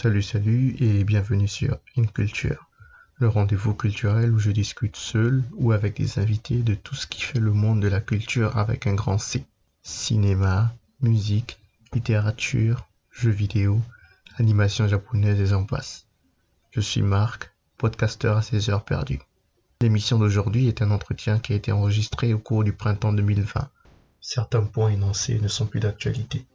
Salut, salut et bienvenue sur Culture, le rendez-vous culturel où je discute seul ou avec des invités de tout ce qui fait le monde de la culture avec un grand C. Cinéma, musique, littérature, jeux vidéo, animation japonaise et j'en passe. Je suis Marc, podcasteur à ses heures perdues. L'émission d'aujourd'hui est un entretien qui a été enregistré au cours du printemps 2020. Certains points énoncés ne sont plus d'actualité.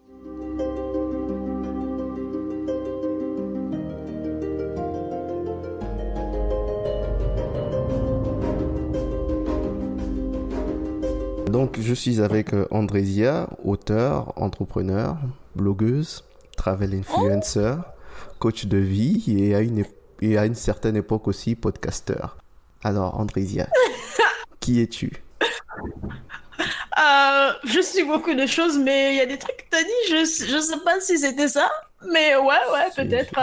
Donc, je suis avec euh, Andrésia, auteur, entrepreneur, blogueuse, travel influencer, coach de vie et à une, et à une certaine époque aussi podcasteur. Alors, Andrésia, qui es-tu? Euh, Je suis beaucoup de choses, mais il y a des trucs que tu as dit, je ne sais pas si c'était ça. Mais ouais, ouais, peut-être.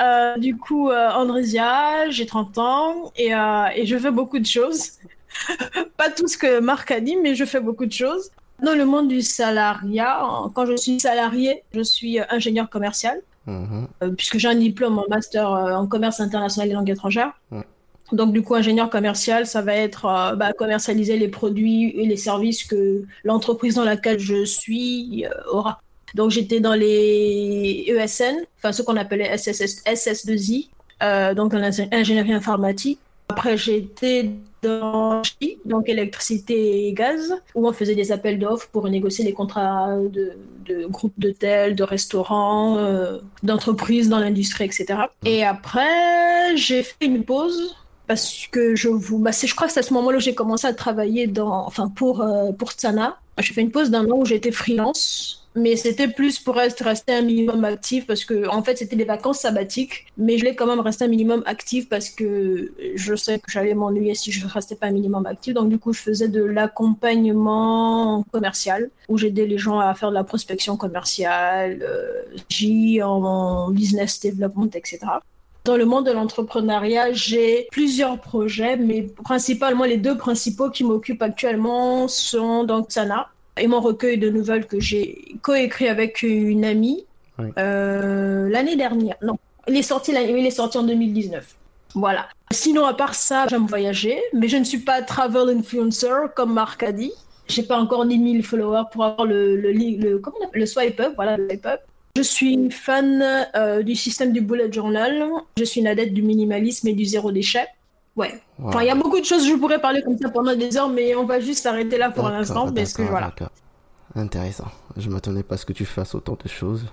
Euh, du coup, Andrésia, j'ai 30 ans et, et je fais beaucoup de choses. pas tout ce que Marc a dit, mais je fais beaucoup de choses. Dans le monde du salariat, quand je suis salarié, je suis ingénieur commercial, mhm. euh, puisque j'ai un diplôme en master euh, en commerce international et langue étrangère. Donc, du coup, ingénieur commercial, ça va être euh, bah, commercialiser les produits et les services que l'entreprise dans laquelle je suis aura. Donc, j'étais dans les ESN, enfin, ce qu'on appelait SSS, SS2I, donc dans l'ingénierie informatique. Après, j'ai dans donc électricité et gaz, où on faisait des appels d'offres pour négocier les contrats de, de groupes d'hôtels, de restaurants, euh, d'entreprises dans l'industrie, etc. Et après, j'ai fait une pause parce que je vous, bah, je crois que c'est à ce moment-là où j'ai commencé à travailler dans, enfin pour euh, pour Tsana. J'ai fait une pause d'un an où j'étais freelance mais c'était plus pour rester un minimum actif parce que en fait c'était des vacances sabbatiques mais je voulais quand même rester un minimum actif parce que je sais que j'allais m'ennuyer si je restais pas un minimum actif. Donc du coup je faisais de l'accompagnement commercial où j'aidais les gens à faire de la prospection commerciale euh, J en business development etc dans le monde de l'entrepreneuriat, j'ai plusieurs projets, mais principalement les deux principaux qui m'occupent actuellement sont donc Sana, et mon recueil de nouvelles que j'ai coécrit avec une amie euh, l'année dernière. Non, il est sorti il est sorti en 2019. Voilà. Sinon, à part ça, j'aime voyager, mais je ne suis pas travel influencer comme Marc a dit. J'ai pas encore ni 1000 followers pour avoir le, le, le, comment le swipe up, voilà, le swipe up. Je suis fan euh, du système du bullet journal. Je suis une adepte du minimalisme et du zéro déchet. Ouais. Enfin, il y a beaucoup de choses, je pourrais parler comme ça pendant des heures, mais on va juste s'arrêter là pour l'instant, parce que voilà. Intéressant. Je m'attendais pas à ce que tu fasses autant de choses.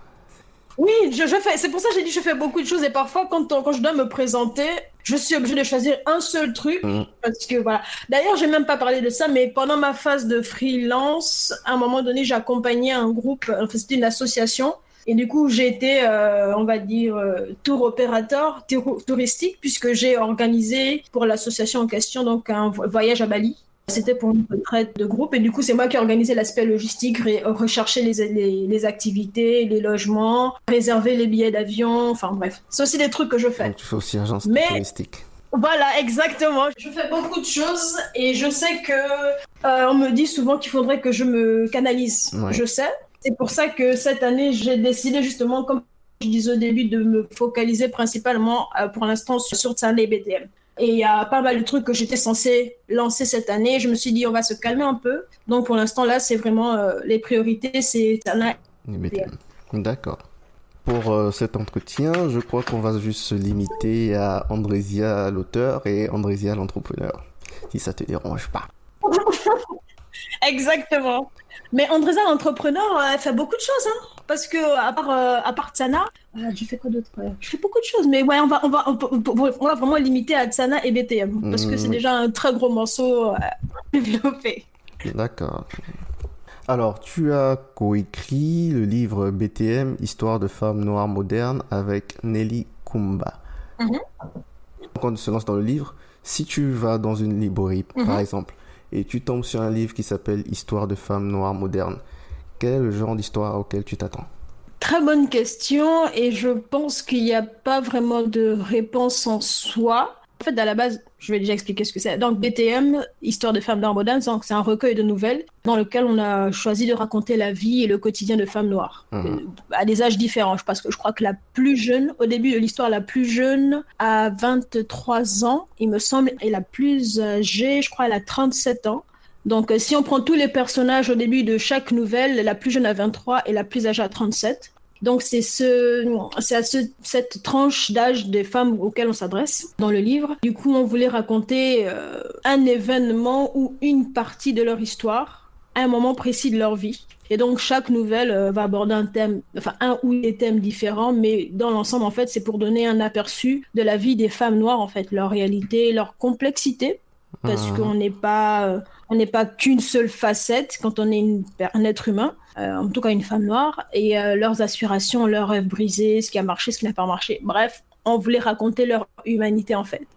Oui, je, je fais. C'est pour ça que j'ai dit je fais beaucoup de choses et parfois quand, quand je dois me présenter, je suis obligée de choisir un seul truc mm. parce que voilà. D'ailleurs, j'ai même pas parlé de ça, mais pendant ma phase de freelance, à un moment donné, j'accompagnais un groupe. Enfin, c'était une association et du coup, j'ai été, euh, on va dire, euh, tour opérateur touristique, puisque j'ai organisé pour l'association en question donc un voyage à Bali. C'était pour une retraite de groupe et du coup c'est moi qui ai organisé l'aspect logistique, rechercher les, les, activités, les logements, réserver les billets d'avion, enfin bref. C'est aussi des trucs que je fais. tu fais aussi agence Mais... touristique. Voilà, exactement. Je fais beaucoup de choses et je sais que euh, on me dit souvent qu'il faudrait que je me canalise. Je sais, c'est pour ça que cette année, j'ai décidé justement, comme je disais au début, de me focaliser principalement euh, pour l'instant sur Tsana et BTM. Et il y a pas mal de trucs que j'étais censée lancer cette année. Je me suis dit, on va se calmer un peu. Donc pour l'instant, là, c'est vraiment euh, les priorités, c'est Tsana et BTM. D'accord. Pour euh, cet entretien, je crois qu'on va juste se limiter à Andrésia l'auteur et Andrésia l'entrepreneur, si ça te dérange pas. Exactement. Mais Andréza, l'entrepreneur, elle fait beaucoup de choses, hein. Parce que à part euh, à part Tsana, euh, je fais quoi d'autre? Je fais beaucoup de choses, mais ouais, on va on va on, va vraiment limiter à Tsana et BTM parce que c'est mm. déjà un très gros morceau euh, développé. D'accord. Alors, tu as coécrit le livre BTM, Histoire de femmes noires modernes, avec Nelly Kumba. Mm-hmm. Quand on se lance dans le livre, si tu vas dans une librairie, par mm-hmm. exemple, et tu tombes sur un livre qui s'appelle Histoire de femmes noires modernes. Quel est le genre d'histoire auquel tu t'attends? Très bonne question et je pense qu'il n'y a pas vraiment de réponse en soi. En fait, à la base, je vais déjà expliquer ce que c'est. Donc, BTM, Histoire de femmes noires modernes, c'est un recueil de nouvelles dans lequel on a choisi de raconter la vie et le quotidien de femmes noires Mhm. euh, à des âges différents. Parce que je crois que la plus jeune, au début de l'histoire, la plus jeune a 23 ans, il me semble, et la plus âgée, je crois, elle a 37 ans. Donc, euh, si on prend tous les personnages au début de chaque nouvelle, la plus jeune a 23 et la plus âgée a 37. Donc, c'est ce, c'est à ce, cette tranche d'âge des femmes auxquelles on s'adresse dans le livre. Du coup, on voulait raconter euh, un événement ou une partie de leur histoire à un moment précis de leur vie. Et donc, chaque nouvelle euh, va aborder un thème, enfin, un ou des thèmes différents, mais dans l'ensemble, en fait, c'est pour donner un aperçu de la vie des femmes noires, en fait, leur réalité, leur complexité, parce Mhm. qu'on n'est pas, euh, on n'est pas qu'une seule facette quand on est un être humain, euh, en tout cas une femme noire, et euh, leurs aspirations, leurs rêves brisés, ce qui a marché, ce qui n'a pas marché. Bref, on voulait raconter leur humanité en fait.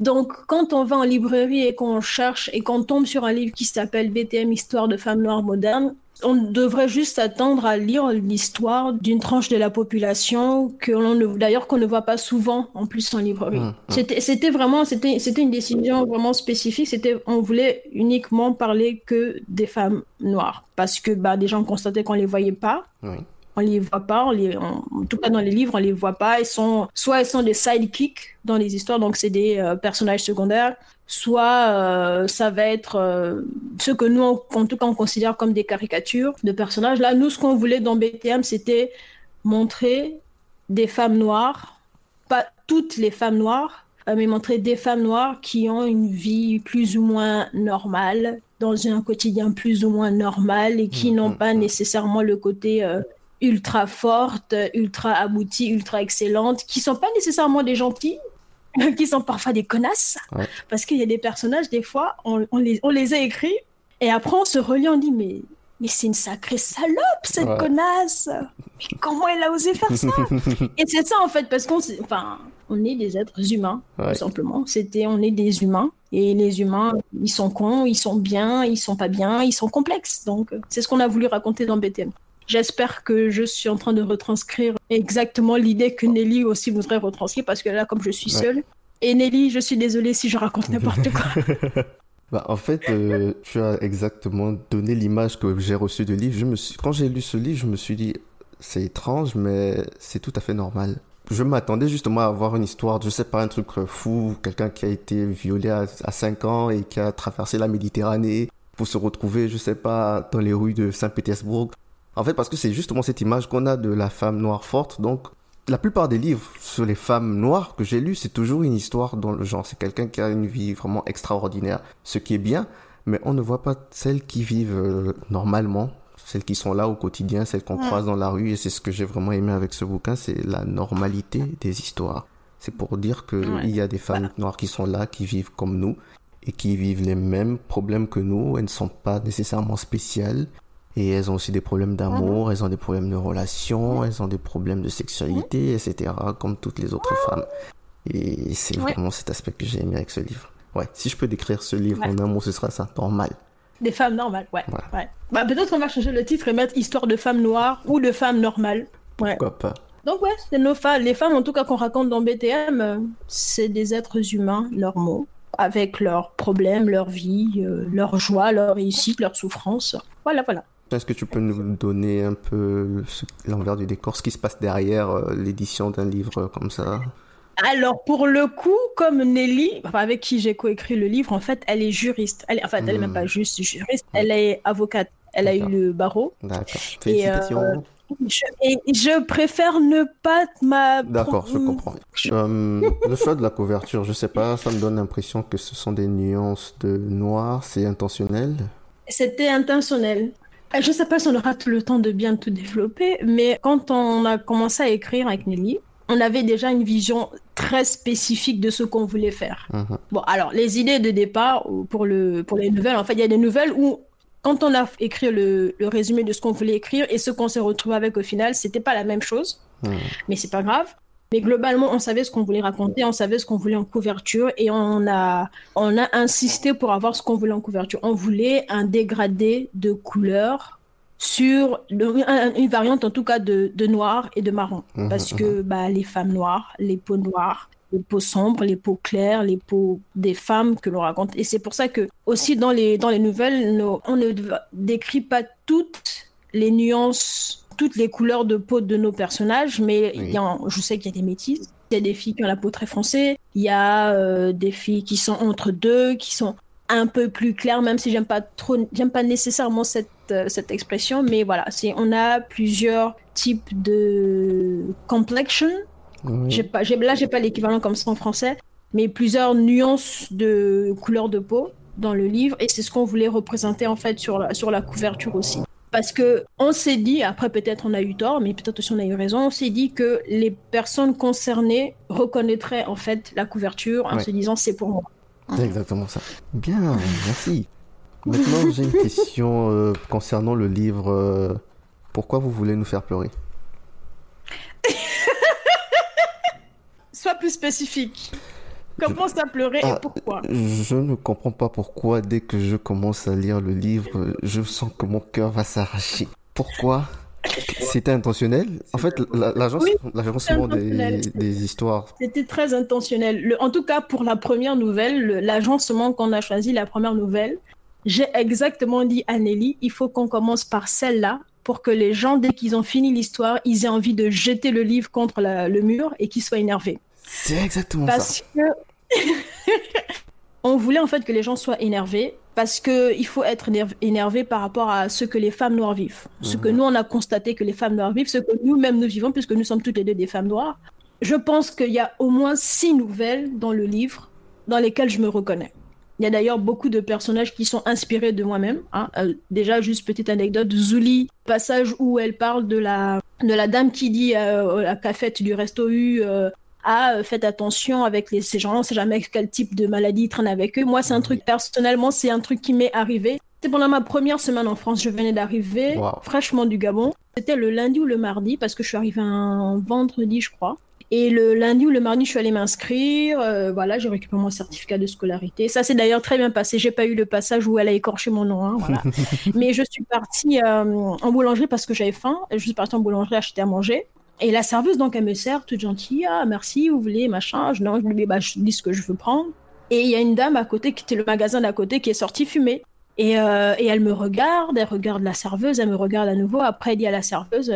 Donc, quand on va en librairie et qu'on cherche et qu'on tombe sur un livre qui s'appelle BTM Histoire de femmes noires modernes, on devrait juste attendre à lire l'histoire d'une tranche de la population que l'on ne, d'ailleurs qu'on ne voit pas souvent en plus en librairie. Mhm. C'était, c'était vraiment, c'était, c'était une décision vraiment spécifique. C'était, on voulait uniquement parler que des femmes noires parce que bah des gens constataient qu'on les voyait pas. Oui. On les voit pas, on les, on- en tout cas dans les livres, on les voit pas. Ils sont, soit elles sont des sidekicks dans les histoires, donc c'est des euh, personnages secondaires, soit euh, ça va être euh, ce que nous, on- en tout cas, on considère comme des caricatures de personnages. Là, nous, ce qu'on voulait dans BTM, c'était montrer des femmes noires, pas toutes les femmes noires, euh, mais montrer des femmes noires qui ont une vie plus ou moins normale, dans un quotidien plus ou moins normal et qui Mhm, n'ont pas mhm. nécessairement le côté ultra forte, ultra aboutie, ultra excellente, qui sont pas nécessairement des gentils, qui sont parfois des connasses, Ouais. parce qu'il y a des personnages, des fois, on, on les, on les a écrits, et après on se relit, on dit, mais, mais c'est une sacrée salope, cette Ouais. connasse Mais comment elle a osé faire ça? Et c'est ça, en fait, parce qu'on enfin, on est des êtres humains, Ouais. tout simplement. C'était, on est des humains, et les humains, ils sont cons, ils sont bien, ils sont pas bien, ils sont complexes. Donc, c'est ce qu'on a voulu raconter dans BTM. J'espère que je suis en train de retranscrire exactement l'idée que Nelly aussi voudrait retranscrire, parce que là, comme je suis Ouais. seule, et Nelly, je suis désolée si je raconte n'importe quoi. Bah, en fait, euh, tu as exactement donné l'image que j'ai reçue du livre. Je me suis... Quand j'ai lu ce livre, je me suis dit, c'est étrange, mais c'est tout à fait normal. Je m'attendais justement à avoir une histoire, je sais pas, un truc fou, quelqu'un qui a été violé à, à 5 ans et qui a traversé la Méditerranée pour se retrouver, je sais pas, dans les rues de Saint-Pétersbourg. En fait, parce que c'est justement cette image qu'on a de la femme noire forte. Donc, la plupart des livres sur les femmes noires que j'ai lus, c'est toujours une histoire dans le genre. C'est quelqu'un qui a une vie vraiment extraordinaire, ce qui est bien, mais on ne voit pas celles qui vivent euh, normalement, celles qui sont là au quotidien, celles qu'on Ouais. croise dans la rue. Et c'est ce que j'ai vraiment aimé avec ce bouquin, c'est la normalité des histoires. C'est pour dire que Ouais. il y a des femmes noires qui sont là, qui vivent comme nous et qui vivent les mêmes problèmes que nous. Elles ne sont pas nécessairement spéciales. Et elles ont aussi des problèmes d'amour, elles ont des problèmes de relations, elles ont des problèmes de sexualité, etc., comme toutes les autres femmes. Et c'est vraiment cet aspect que j'ai aimé avec ce livre. Ouais, si je peux décrire ce livre Ouais. en un mot, ce sera ça, normal. Des femmes normales, ouais. Voilà. ouais. Bah, peut-être qu'on va changer le titre et mettre Histoire de femmes noires ou de femmes normales. Ouais. Pourquoi pas Donc ouais, c'est nos femmes, les femmes en tout cas qu'on raconte dans BTM, euh, c'est des êtres humains normaux, avec leurs problèmes, leur vie, euh, leur joie, leur réussite, leur souffrance. Voilà, voilà. Est-ce que tu peux nous donner un peu l'envers du décor, ce qui se passe derrière euh, l'édition d'un livre comme ça? Alors pour le coup, comme Nelly, avec qui j'ai coécrit le livre, en fait, elle est juriste. Elle est, enfin, elle est Hmm. même pas juste juriste, elle est avocate. Elle a eu le barreau. D'accord. Et, euh, Félicitations. Je, et je préfère ne pas ma... D'accord, je comprends. Euh, le choix de la couverture, je sais pas, ça me donne l'impression que ce sont des nuances de noir, c'est intentionnel? C'était intentionnel. Euh, Je sais pas si on aura tout le temps de bien tout développer, mais quand on a commencé à écrire avec Nelly, on avait déjà une vision très spécifique de ce qu'on voulait faire. Mhm. Bon, alors, les idées de départ ou pour, le, pour les nouvelles, en fait, il y a des nouvelles où, quand on a écrit le, le résumé de ce qu'on voulait écrire et ce qu'on s'est retrouvé avec au final, c'était pas la même chose, Mhm. mais c'est pas grave. Mais globalement, on savait ce qu'on voulait raconter, on savait ce qu'on voulait en couverture et on a, on a insisté pour avoir ce qu'on voulait en couverture. On voulait un dégradé de couleurs sur le- une variante en tout cas de, de noir et de marron. Mhm, Parce que bah, les femmes noires, les peaux noires, les peaux sombres, les peaux claires, les peaux des femmes que l'on raconte. Et c'est pour ça que aussi dans les, dans les nouvelles, on ne décrit pas toutes les nuances, toutes les couleurs de peau de nos personnages, mais je sais qu'il y a des métisses. Il y a des filles qui ont la peau très foncée, il y a euh, des filles qui sont entre deux, qui sont un peu plus claires, même si j'aime pas trop, j'aime pas nécessairement cette, euh, cette expression, mais voilà, c'est, on a plusieurs types de complexion, j'ai pas, j'ai, là, j'ai pas l'équivalent comme ça en français, mais plusieurs nuances de couleur de peau dans le livre, et c'est ce qu'on voulait représenter en fait sur la, sur la couverture aussi. Parce que on s'est dit, après peut-être on a eu tort, mais peut-être aussi on a eu raison, on s'est dit que les personnes concernées reconnaîtraient en fait la couverture en se disant c'est pour moi. C'est exactement ça. Bien, merci. Maintenant j'ai une question euh, concernant le livre. Euh, pourquoi vous voulez nous faire pleurer? Sois plus spécifique. Commence à pleurer et ah, pourquoi Je ne comprends pas pourquoi dès que je commence à lire le livre, je sens que mon cœur va s'arracher. Pourquoi C'était intentionnel En fait, l'agence des, des, histoires. C'était très intentionnel. en tout cas, pour la première nouvelle, l'agencement qu'on a choisi, la première nouvelle, j'ai exactement dit à Nelly, il faut qu'on commence par celle-là pour que les gens, dès qu'ils ont fini l'histoire, ils aient envie de jeter le livre contre le mur et qu'ils soient énervés. C'est exactement ça. Parce que on voulait en fait que les gens soient énervés parce que il faut être énervé par rapport à ce que les femmes noires vivent, ce que mhm. nous on a constaté que les femmes noires vivent, ce que nous-mêmes nous vivons puisque nous sommes toutes les deux des femmes noires. Je pense qu'il y a au moins six nouvelles dans le livre dans lesquelles je me reconnais. Il y a d'ailleurs beaucoup de personnages qui sont inspirés de moi-même. Hein. Euh, déjà, juste petite anecdote, Zuli, passage où elle parle de la, de la dame qui dit euh, à la cafette du resto U, euh, ah, faites attention avec les, ces gens, on sait jamais quel type de maladie ils traînent avec eux. Moi, c'est un truc, personnellement, c'est un truc qui m'est arrivé. C'était pendant ma première semaine en France, je venais d'arriver fraîchement du Gabon. C'était le lundi ou le mardi, parce que je suis arrivée un vendredi, je crois. Et le lundi ou le mardi, je suis allée m'inscrire. Euh, voilà, j'ai récupéré mon certificat de scolarité. Ça s'est d'ailleurs très bien passé. J'ai pas eu le passage où elle a écorché mon nom. Hein, voilà. Mais je suis partie euh, en boulangerie parce que j'avais faim. Je suis partie en boulangerie acheter à manger. Et la serveuse, donc, elle me sert toute gentille. Ah, merci, vous voulez, machin. Je, non, je lui dis, bah, je dis ce que je veux prendre. Et il y a une dame à côté, qui était le magasin d'à côté, qui est sortie fumer. Et, euh, et, elle me regarde, elle regarde la serveuse, elle me regarde à nouveau. Après, elle dit à la serveuse,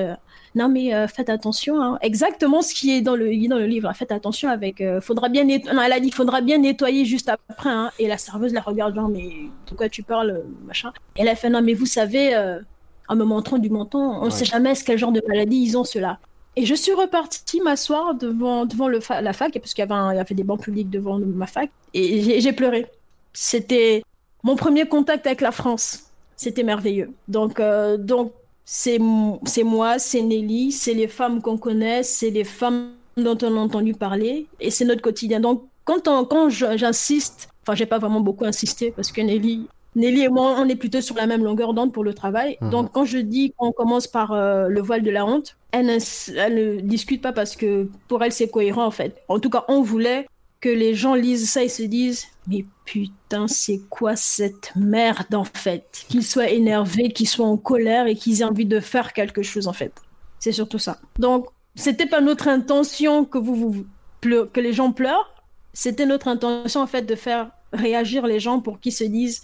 non mais euh, faites attention, hein. exactement ce qui est dans le, dans le livre. Faites attention avec, euh, faudra bien elle a dit faudra bien nettoyer juste après. Hein. Et la serveuse la regarde genre mais de quoi tu parles, machin. Et elle a fait non mais vous savez, euh, en me montrant du menton, on ne sait jamais quel genre de maladie ils ont cela. Et je suis repartie m'asseoir devant, devant le la fac, parce qu'il y, y avait des bancs publics devant ma fac, et j'ai pleuré. C'était mon premier contact avec la France. C'était merveilleux. Donc, donc c'est moi, c'est Nelly, c'est les femmes qu'on connaît, c'est les femmes dont on a entendu parler, et c'est notre quotidien. Donc, quand, quand j'insiste, enfin, j'ai pas vraiment beaucoup insisté parce que Nelly, Nelly et moi, on est plutôt sur la même longueur d'onde pour le travail. Mhm. Donc, quand je dis qu'on commence par euh, le voile de la honte, elle ne, discute pas parce que pour elle, c'est cohérent en fait. En tout cas, on voulait que les gens lisent ça et se disent mais putain c'est quoi cette merde en fait? Qu'ils soient énervés qu'ils soient en colère et qu'ils aient envie de faire quelque chose en fait c'est surtout ça donc c'était pas notre intention que vous, vous que les gens pleurent c'était notre intention en fait de faire réagir les gens pour qu'ils se disent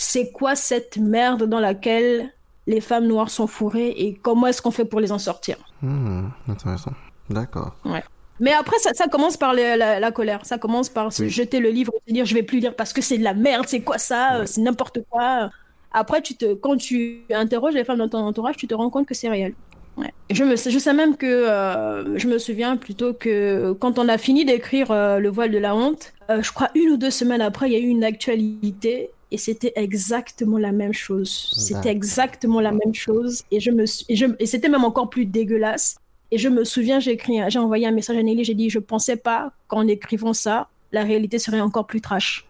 c'est quoi cette merde dans laquelle les femmes noires sont fourrées et comment est-ce qu'on fait pour les en sortir? Hmm, intéressant d'accord ouais mais après, ça, ça commence par la, colère. Ça commence par se jeter le livre et se dire je vais plus lire parce que c'est de la merde, c'est quoi ça, c'est n'importe quoi. Après, tu te, quand tu interroges les femmes dans ton entourage, tu te rends compte que c'est réel. Ouais. Je, me, je sais même que euh, je me souviens plutôt que quand on a fini d'écrire euh, Le voile de la honte, euh, je crois une ou deux semaines après, il y a eu une actualité et c'était exactement la même chose. C'était exactement la même chose et je me et, c'était même encore plus dégueulasse. Et je me souviens, j'ai écrit, j'ai envoyé un message à Nelly, j'ai dit, je pensais pas qu'en écrivant ça, la réalité serait encore plus trash.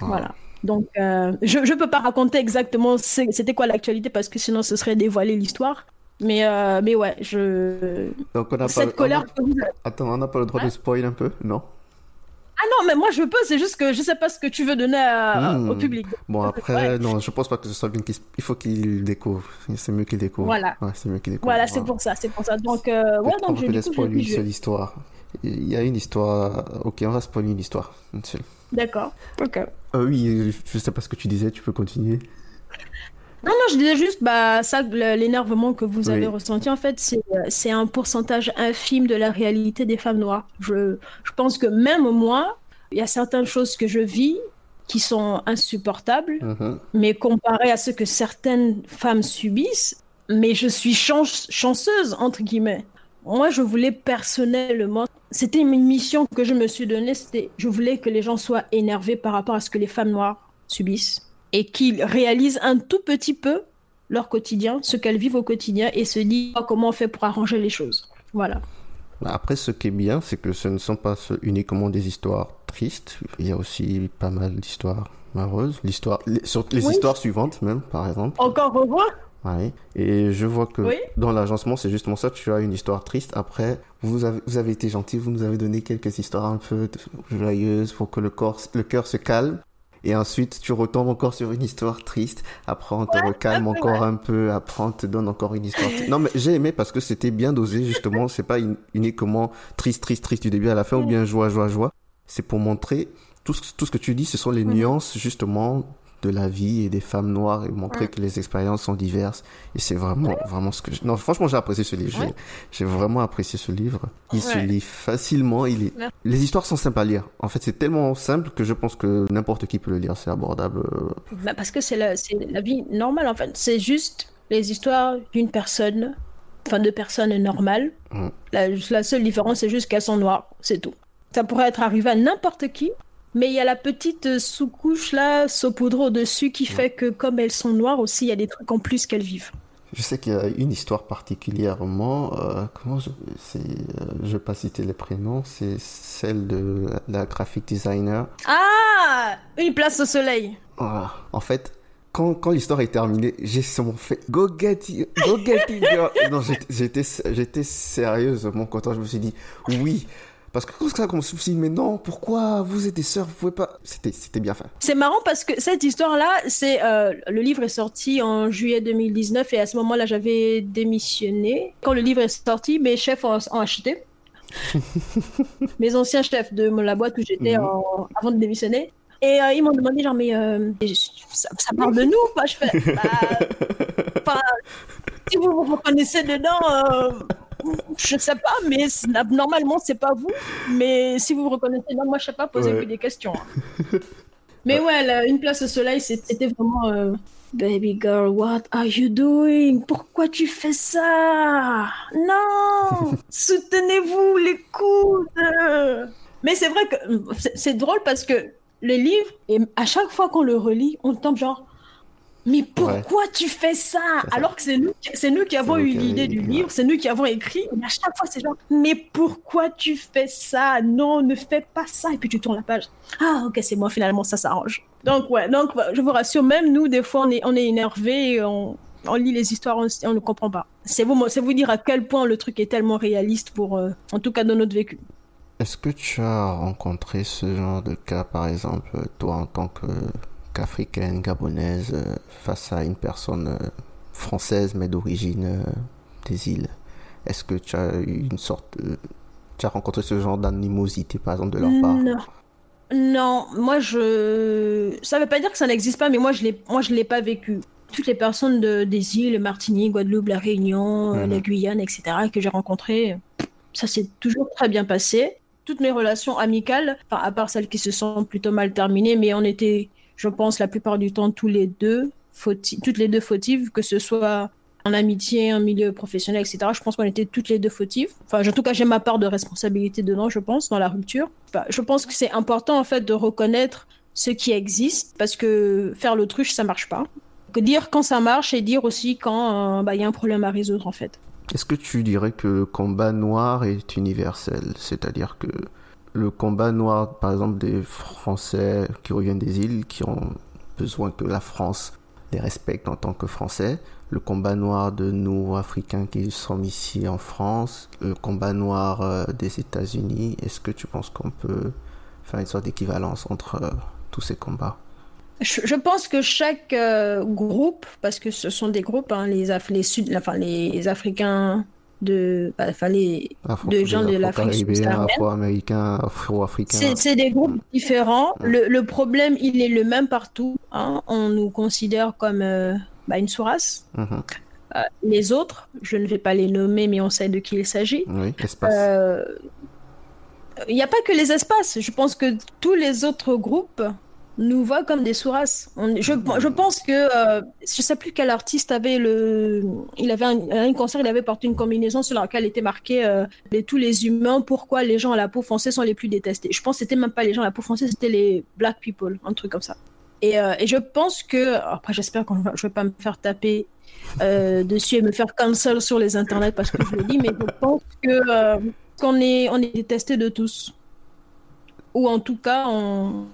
Ah. Voilà. Donc, euh, je ne peux pas raconter exactement c'était quoi l'actualité parce que sinon ce serait dévoiler l'histoire. Mais, euh, mais ouais, je. Donc on a Cette pas, colère. Attends, on n'a pas le droit de spoil un peu, non? Ah non, mais moi je peux, c'est juste que je sais pas ce que tu veux donner au hmm. public. Bon, après, non, je pense pas que ce soit bien qu'il il faut qu'il découvre. C'est mieux qu'il découvre. Voilà. Ouais, c'est mieux qu'il découvre. Voilà, c'est pour ça, c'est pour ça. Donc, euh, ouais, donc je. Peut l'histoire. Il y a une histoire. Ok, on va spoiler une histoire. D'accord. Ok. Euh, oui, je sais pas ce que tu disais, tu peux continuer. Non, non, je disais juste, bah, ça, l'énervement que vous avez ressenti, en fait, c'est un pourcentage infime de la réalité des femmes noires. Je, je pense que même moi, il y a certaines choses que je vis qui sont insupportables, mm-hmm. mais comparé à ce que certaines femmes subissent, mais je suis chanceuse, entre guillemets. Moi, je voulais personnellement, c'était une mission que je me suis donnée, c'était, je voulais que les gens soient énervés par rapport à ce que les femmes noires subissent et qu'ils réalisent un tout petit peu leur quotidien, ce qu'elles vivent au quotidien et se disent comment on fait pour arranger les choses. Voilà. Après, ce qui est bien, c'est que ce ne sont pas uniquement des histoires tristes. Il y a aussi pas mal d'histoires malheureuses. L'histoire, les, les histoires suivantes même, par exemple. Encore revoir oui. Et je vois que dans l'agencement, c'est justement ça. Tu as une histoire triste. Après, vous avez, vous avez été gentil. Vous nous avez donné quelques histoires un peu joyeuses pour que le, corps, le cœur se calme. Et ensuite, tu retombes encore sur une histoire triste. Après, on te recalme encore un peu. Après, on te donne encore une histoire triste. Non, mais j'ai aimé parce que c'était bien dosé, justement. C'est pas uniquement triste, triste, triste du début à la fin ou bien joie, joie, joie. C'est pour montrer tout ce, tout ce que tu dis, ce sont les nuances, justement, de la vie et des femmes noires et montrer que les expériences sont diverses. Et c'est vraiment, vraiment ce que je... Non, franchement, j'ai apprécié ce livre. J'ai vraiment apprécié ce livre. Il se lit facilement. Il est... Les histoires sont simples à lire. En fait, c'est tellement simple que je pense que n'importe qui peut le lire. C'est abordable. Bah parce que c'est la, la vie normale, en fait. C'est juste les histoires d'une personne, enfin de personnes normales. Mm. La, la seule différence, c'est juste qu'elles sont noires. C'est tout. Ça pourrait être arrivé à n'importe qui, mais il y a la petite sous-couche là, saupoudrée au-dessus, qui fait que comme elles sont noires aussi, il y a des trucs en plus qu'elles vivent. Je sais qu'il y a une histoire particulièrement, euh, comment je, c'est, euh, je vais pas citer les prénoms, c'est celle de la, graphic designer. Ah, une place au soleil. En fait, quand, quand l'histoire est terminée, j'ai seulement fait Go get it, go get non, j'étais, j'étais sérieusement content. Je me suis dit, oui, parce que quand ça comme souci, mais non, pourquoi vous êtes des sœurs, vous pouvez pas. C'était, c'était bien fait. C'est marrant parce que cette histoire-là, c'est euh, le livre est sorti en juillet 2019 et à ce moment-là, j'avais démissionné. Quand le livre est sorti, mes chefs ont, acheté. mes anciens chefs de la boîte où j'étais mhm. avant de démissionner. Et euh, ils m'ont demandé, genre, mais euh, ça, parle de nous quoi Je fais, bah, si vous vous reconnaissez dedans, je sais pas, mais normalement, c'est pas vous. Mais si vous vous reconnaissez, non, moi, je sais pas, posez ouais. des questions. Hein. mais ouais, une place au soleil, c'était vraiment. Euh, Baby girl, what are you doing? Pourquoi tu fais ça? Non! Soutenez-vous les coudes! Mais c'est vrai que c'est drôle parce que le livre, et à chaque fois qu'on le relit, on tombe genre, mais pourquoi tu fais ça Alors que c'est nous, c'est nous qui avons eu l'idée du livre, c'est nous qui avons écrit. Et à chaque fois, c'est genre, mais pourquoi tu fais ça? Non, ne fais pas ça. Et puis tu tournes la page. Ah, ok, c'est moi. Finalement, ça s'arrange. Donc ouais, donc je vous rassure, même nous, des fois, on est, on est énervé, on, on lit les histoires, on, on ne comprend pas. C'est vous, c'est vous dire à quel point le truc est tellement réaliste pour, euh, en tout cas, dans notre vécu. Est-ce que tu as rencontré ce genre de cas, par exemple, toi en tant que africaine, gabonaise, euh, face à une personne euh, française mais d'origine euh, des îles Est-ce que tu as eu une sorte Tu as rencontré ce genre d'animosité, par exemple, de leur part? Non. Non, moi je. Ça veut pas dire que ça n'existe pas, mais moi je l'ai, moi je l'ai pas vécu. Toutes les personnes de, des îles, Martinique, Guadeloupe, la Réunion, mhm. la Guyane, etc., que j'ai rencontrées, ça s'est toujours très bien passé. Toutes mes relations amicales, enfin, à part celles qui se sont plutôt mal terminées, mais on était je pense, la plupart du temps, toutes les deux fautives, que ce soit en amitié, en milieu professionnel, etc. Je pense qu'on était toutes les deux fautives. Enfin, en tout cas, j'ai ma part de responsabilité dedans, je pense, dans la rupture. je pense que c'est important, en fait, de reconnaître ce qui existe, parce que faire l'autruche, ça marche pas. Que dire quand ça marche et dire aussi quand euh, bah, il y a un problème à résoudre, en fait. Est-ce que tu dirais que le combat noir est universel? C'est-à-dire que le combat noir, par exemple, des Français qui reviennent des îles, qui ont besoin que la France les respecte en tant que Français, le combat noir de nous, Africains, qui sommes ici en France, le combat noir euh, des États-Unis, est-ce que tu penses qu'on peut faire une sorte d'équivalence entre euh, tous ces combats? Je, pense que chaque euh, groupe, parce que ce sont des groupes, hein, les, les, Sud, enfin, les Africains de, bah, de gens de l'Afrique subsaharienne. Afro-américains, afro-africains. C'est des groupes différents. Le, le, problème, il est le même partout. Hein. On nous considère comme euh, bah, une sous-race. Mhm. Euh, les autres, je ne vais pas les nommer, mais on sait de qui il s'agit. Oui. Euh, il n'y a pas que les espaces. Je pense que tous les autres groupes nous voient comme des sous-races. Je, je, pense que euh, je ne sais plus quel artiste avait le, il avait un, concert, il avait porté une combinaison sur laquelle était marqué euh, tous les humains, pourquoi les gens à la peau foncée sont les plus détestés. Je pense que c'était même pas les gens à la peau foncée, c'était les black people, un truc comme ça. Et, euh, et je pense que, après j'espère que je vais pas me faire taper dessus et me faire cancel sur les internets parce que je le dis, mais je pense que qu'on est, on est détesté de tous. Ou en tout cas, on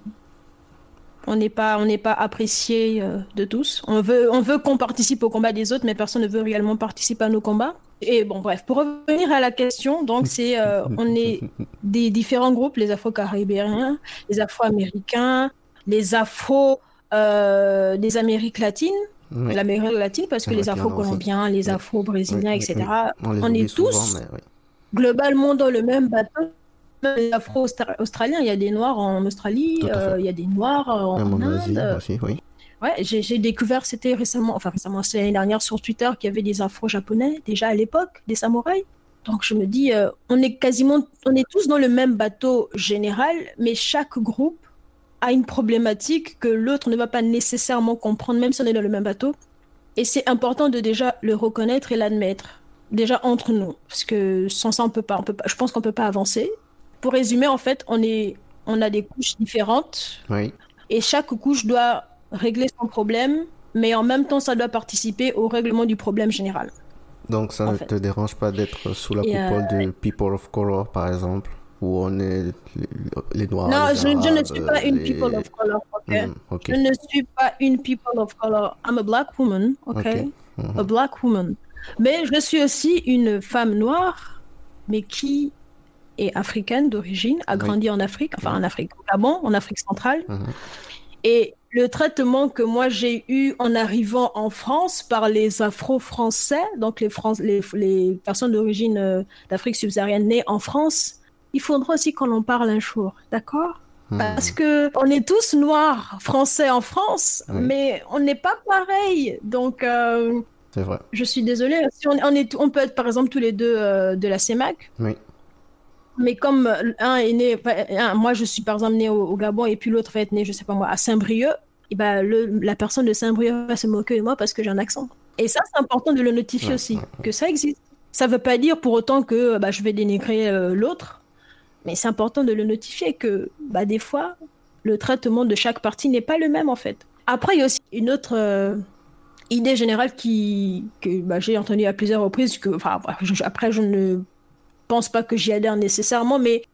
on n'est pas, on n'est pas apprécié euh, de tous. On veut, on veut qu'on participe au combat des autres, mais personne ne veut réellement participer à nos combats. Et bon, bref, pour revenir à la question, donc c'est, euh, on est des différents groupes, les Afro-Caribéens, les Afro-Américains, les Afro euh, des Amériques latines, l'Amérique latine, parce que les Afro-Colombiens, les Afro-Brésiliens, etc. On, est tous globalement dans le même bateau les afro-australiens, il y a des noirs en Australie, euh, il y a des noirs en, Inde. Aussi, oui. Ouais, j'ai découvert, c'était récemment, enfin récemment, c'est l'année dernière sur Twitter, qu'il y avait des afro-japonais, déjà à l'époque, des samouraïs. Donc je me dis, euh, on est quasiment, on est tous dans le même bateau général, mais chaque groupe a une problématique que l'autre ne va pas nécessairement comprendre, même si on est dans le même bateau. Et c'est important de déjà le reconnaître et l'admettre, déjà entre nous, parce que sans ça on peut pas, on peut pas. Je pense qu'on peut pas avancer pour résumer, en fait, on, est, on a des couches différentes. Oui. Et chaque couche doit régler son problème, mais en même temps, ça doit participer au règlement du problème général. Donc, ça ne te dérange pas d'être sous la coupole de People of Color, par exemple, où on est les, Noirs Non, je, ne suis pas une People of Color, hmm, ok, Je ne suis pas une People of Color. I'm a black woman, ok, hmm. A black woman. Mais je suis aussi une femme noire, mais qui est africaine d'origine, a grandi en Afrique, enfin en Afrique, au Gabon, en Afrique centrale. Mhm. Et le traitement que moi j'ai eu en arrivant en France par les Afro-Français, donc les, les, les personnes d'origine euh, d'Afrique subsaharienne nées en France, il faudra aussi qu'on en parle un jour, d'accord? Mhm. Parce que on est tous noirs français en France, mais on n'est pas pareil. Donc, euh, c'est vrai. Je suis désolée. Si on, est, on peut être par exemple tous les deux euh, de la CEMAC. Oui. Mais comme un est né, moi je suis par exemple né au, Gabon et puis l'autre va être né, je sais pas moi, à Saint-Brieuc, et ben la personne de Saint-Brieuc va se moquer de moi parce que j'ai un accent. Et ça, c'est important de le notifier aussi, que ça existe. Ça veut pas dire pour autant que bah, je vais dénigrer euh, l'autre, mais c'est important de le notifier que bah, des fois, le traitement de chaque partie n'est pas le même en fait. Après, il y a aussi une autre euh, idée générale qui, que bah, j'ai entendue à plusieurs reprises, que, après je ne pense pas que j'y adhère nécessairement, mais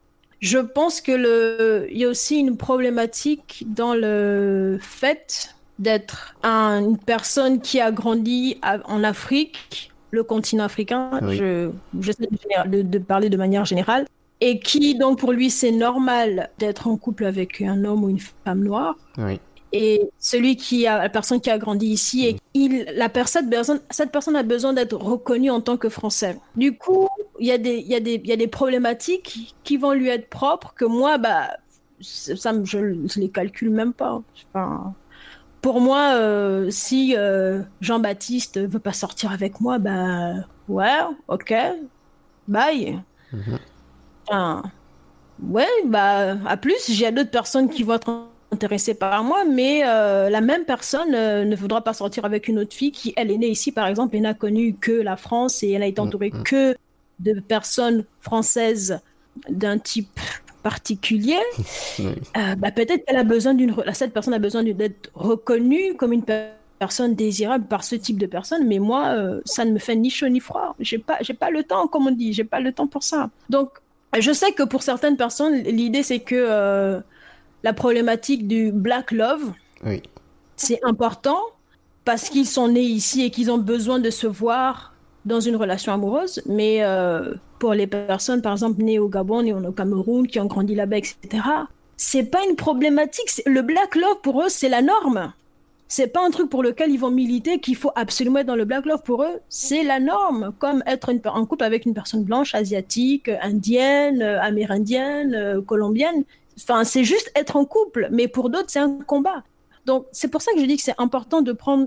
je pense que le, il y a aussi une problématique dans le fait d'être une personne qui a grandi en Afrique, le continent africain. Je, j'essaie de, de, parler de manière générale. Et qui, donc, pour lui, c'est normal d'être en couple avec un homme ou une femme noire. Oui et celui qui a la personne qui a grandi ici et il la personne, cette personne a besoin d'être reconnue en tant que français. Du coup, il y a des il y a des il y a des problématiques qui vont lui être propres que moi bah ça je, je les calcule même pas. Enfin, pour moi, euh, si euh, Jean-Baptiste veut pas sortir avec moi, bah ouais, ok, bye. Mhm. Enfin, ouais, bah à plus. J'ai d'autres personnes qui vont être intéressé par moi, mais euh, la même personne euh, ne voudra pas sortir avec une autre fille qui, elle, est née ici, par exemple, et n'a connu que la France et elle a été mm, entourée mm. que de personnes françaises d'un type particulier. Euh, bah, peut-être qu'elle a besoin d'une, cette personne a besoin d'être reconnue comme une personne désirable par ce type de personne, mais moi, ça ne me fait ni chaud ni froid. J'ai pas, j'ai pas le temps, comme on dit, j'ai pas le temps pour ça. Donc, je sais que pour certaines personnes, l'idée c'est que la problématique du black love. C'est important parce qu'ils sont nés ici et qu'ils ont besoin de se voir dans une relation amoureuse. Mais euh, pour les personnes, par exemple, nées au Gabon, nées au Cameroun, qui ont grandi là-bas, etc., c'est pas une problématique. Le black love, pour eux, c'est la norme. c'est pas un truc pour lequel ils vont militer qu'il faut absolument être dans le black love pour eux. C'est la norme, comme être en couple avec une personne blanche, asiatique, indienne, amérindienne, colombienne. Enfin, c'est juste être en couple, mais pour d'autres, c'est un combat. Donc, c'est pour ça que je dis que c'est important de prendre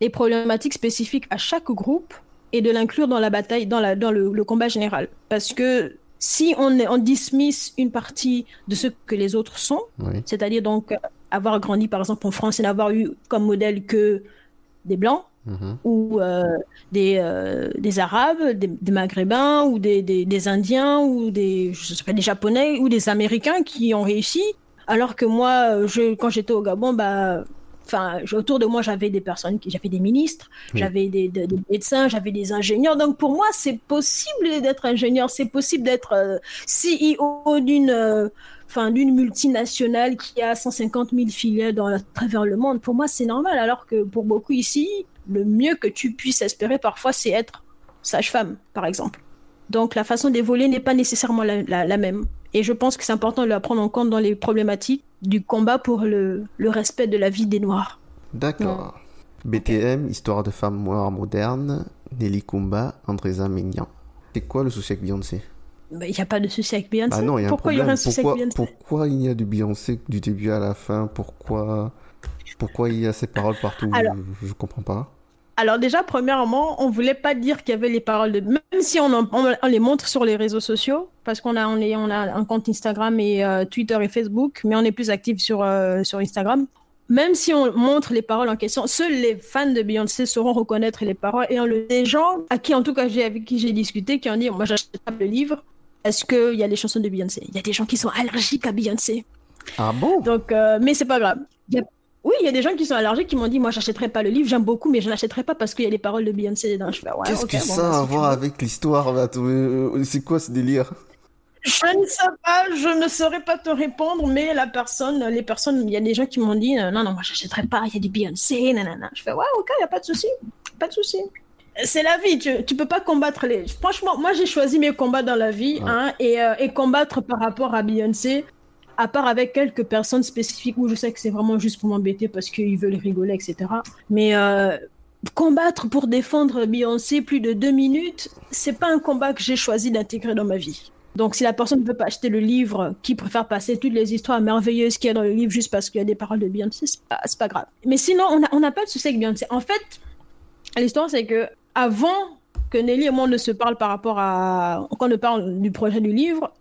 les problématiques spécifiques à chaque groupe et de l'inclure dans la bataille, dans, la, dans le, combat général. Parce que si on, on dismiss une partie de ce que les autres sont, c'est-à-dire donc avoir grandi par exemple en France et n'avoir eu comme modèle que des blancs, mhm. ou euh, des, euh, des Arabes, des, Maghrébins, ou des, des, Indiens, ou des, je sais pas, des Japonais, ou des Américains qui ont réussi. Alors que moi, je, quand j'étais au Gabon, bah, autour de moi, j'avais des personnes, j'avais des ministres, j'avais des, médecins, j'avais des ingénieurs. Donc pour moi, c'est possible d'être ingénieur, c'est possible d'être euh, CEO d'une, enfin, d'une multinationale qui a 150 000 filiales dans, à travers le monde. Pour moi, c'est normal. Alors que pour beaucoup ici, le mieux que tu puisses espérer parfois, c'est être sage-femme, par exemple. Donc la façon d'évoluer n'est pas nécessairement la même. Et je pense que c'est important de la prendre en compte dans les problématiques du combat pour le, le respect de la vie des Noirs. D'accord. BTM, Histoire de femmes noires modernes, Nelly Kumba, Andresa Mignan. C'est quoi le souci avec Beyoncé? Bah, Il n'y a pas de souci avec Beyoncé. Ah non, il y a pourquoi un problème. Il y un souci pourquoi, avec Beyoncé? pourquoi il y a du Beyoncé du début à la fin? Pourquoi, pourquoi il y a ces paroles partout? Je ne comprends pas. Alors déjà, premièrement, on voulait pas dire qu'il y avait les paroles de... Même si on, on, les montre sur les réseaux sociaux, parce qu'on a, on est, on a un compte Instagram et euh, Twitter et Facebook, mais on est plus actif sur, euh, sur Instagram. Même si on montre les paroles en question, seuls les fans de Beyoncé sauront reconnaître les paroles. Et on le, des gens à qui, en tout cas, j'ai, avec qui j'ai discuté, qui ont dit, moi, j'achète pas le livre, est-ce qu'il y a les chansons de Beyoncé? Il y a des gens qui sont allergiques à Beyoncé. Ah bon? Donc, euh, mais c'est pas grave. Il oui, il y a des gens qui sont allergiques qui m'ont dit Moi, j'achèterai pas le livre, j'aime beaucoup, mais je n'achèterai pas parce qu'il y a les paroles de Beyoncé dedans. Je Qu'est-ce que ça a à voir avec l'histoire euh, C'est quoi ce délire? Je ne sais pas, je ne saurais pas te répondre, mais la personne, les personnes, il y a des gens qui m'ont dit non, non, moi j'achèterai pas, il y a du Beyoncé, nanana. Je fais ouais, ok, il n'y a pas de souci, pas de souci. C'est la vie, tu, tu peux pas combattre les. Franchement, moi j'ai choisi mes combats dans la vie, hein, et, euh, et combattre par rapport à Beyoncé, à part avec quelques personnes spécifiques où je sais que c'est vraiment juste pour m'embêter parce qu'ils veulent rigoler, etc. Mais euh, combattre pour défendre Beyoncé plus de deux minutes, c'est pas un combat que j'ai choisi d'intégrer dans ma vie. Donc, si la personne ne veut pas acheter le livre, qui préfère passer toutes les histoires merveilleuses qu'il y a dans le livre juste parce qu'il y a des paroles de Beyoncé, c'est pas, pas grave. Mais sinon, on n'a on a pas de souci avec Beyoncé. En fait, l'histoire, c'est que avant que Nelly et moi ne se parlent par rapport à. Quand on parle du projet du livre,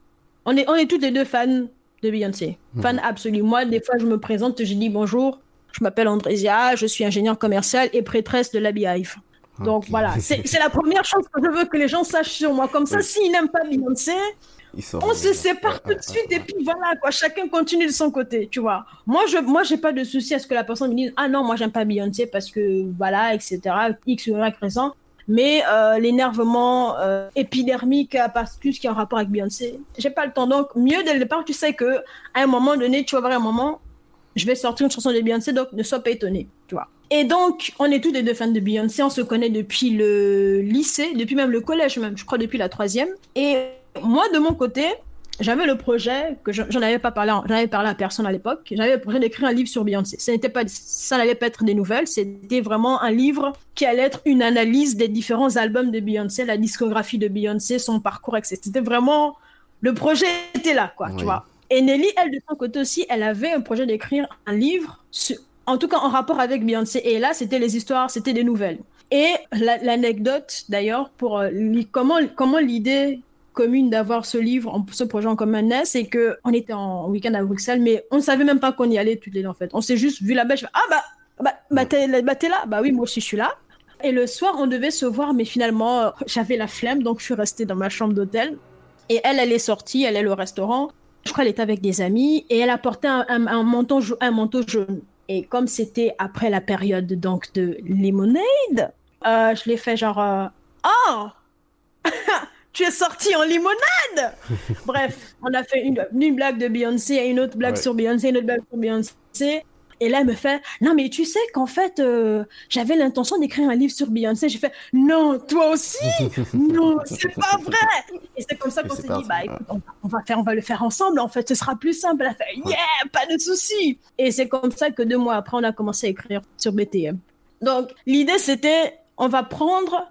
on est, on est toutes les deux fans de Beyoncé. Mhm. Fan absolu. Moi, des fois, je me présente, je dis bonjour, je m'appelle Andrésia, je suis ingénieur commercial et prêtresse de la Beehive. Donc voilà, c'est la première chose que je veux que les gens sachent sur moi. Comme ça, s'ils n'aiment pas Beyoncé, on se sépare tout de suite et puis voilà, quoi. Chacun continue de son côté, tu vois. Moi, je, moi, j'ai pas de souci à ce que la personne me dise, ah non, moi, j'aime pas Beyoncé parce que voilà, etc. X ou Y raison mais euh, l'énervement euh, épidermique à tout ce qui a un rapport avec Beyoncé, j'ai pas le temps. Donc, mieux dès le départ, tu sais que à un moment donné, tu vas avoir un moment, je vais sortir une chanson de Beyoncé, donc ne sois pas étonné, tu vois. Et donc, on est tous les deux fans de Beyoncé, on se connaît depuis le lycée, depuis même le collège même, je crois depuis la troisième. Et moi, de mon côté, j'avais le projet que j'en avais pas parlé, j'en avais parlé à personne à l'époque. J'avais le projet d'écrire un livre sur Beyoncé. Ce n'était pas, ça n'allait pas être des nouvelles. C'était vraiment un livre qui allait être une analyse des différents albums de Beyoncé, la discographie de Beyoncé, son parcours, etc. C'était vraiment le projet était là, quoi, tu vois. Et Nelly, elle de son côté aussi, elle avait un projet d'écrire un livre, en tout cas en rapport avec Beyoncé. Et là, c'était les histoires, c'était des nouvelles. Et l'anecdote, d'ailleurs, pour euh, comment comment l'idée commune d'avoir ce livre, ce projet en commun c'est que on était en week-end à Bruxelles, mais on ne savait même pas qu'on y allait toutes les deux en fait. On s'est juste vu là-bas, je fais, ah bah, bah, bah t'es bah, là, bah oui, moi aussi je suis là. Et le soir, on devait se voir, mais finalement, euh, j'avais la flemme, donc je suis restée dans ma chambre d'hôtel. Et elle, elle est sortie, elle est au restaurant. Je crois qu'elle était avec des amis et elle a porté un, un, manteau, un manteau jaune. Et comme c'était après la période donc de lemonade, euh, je l'ai fait genre, euh, oh tu es sorti en limonade Bref, on a fait une, une blague de Beyoncé, une autre blague sur Beyoncé, une autre blague sur Beyoncé. Et là, elle me fait, non, mais tu sais qu'en fait, euh, j'avais l'intention d'écrire un livre sur Beyoncé. J'ai fait, non, toi aussi Non, c'est pas vrai Et c'est comme ça qu'on s'est dit, bah écoute, on, va faire, on va le faire ensemble, en fait, ce sera plus simple. Elle a fait, yeah, pas de souci Et c'est comme ça que deux mois après, on a commencé à écrire sur BTM. Donc, l'idée, c'était, on va prendre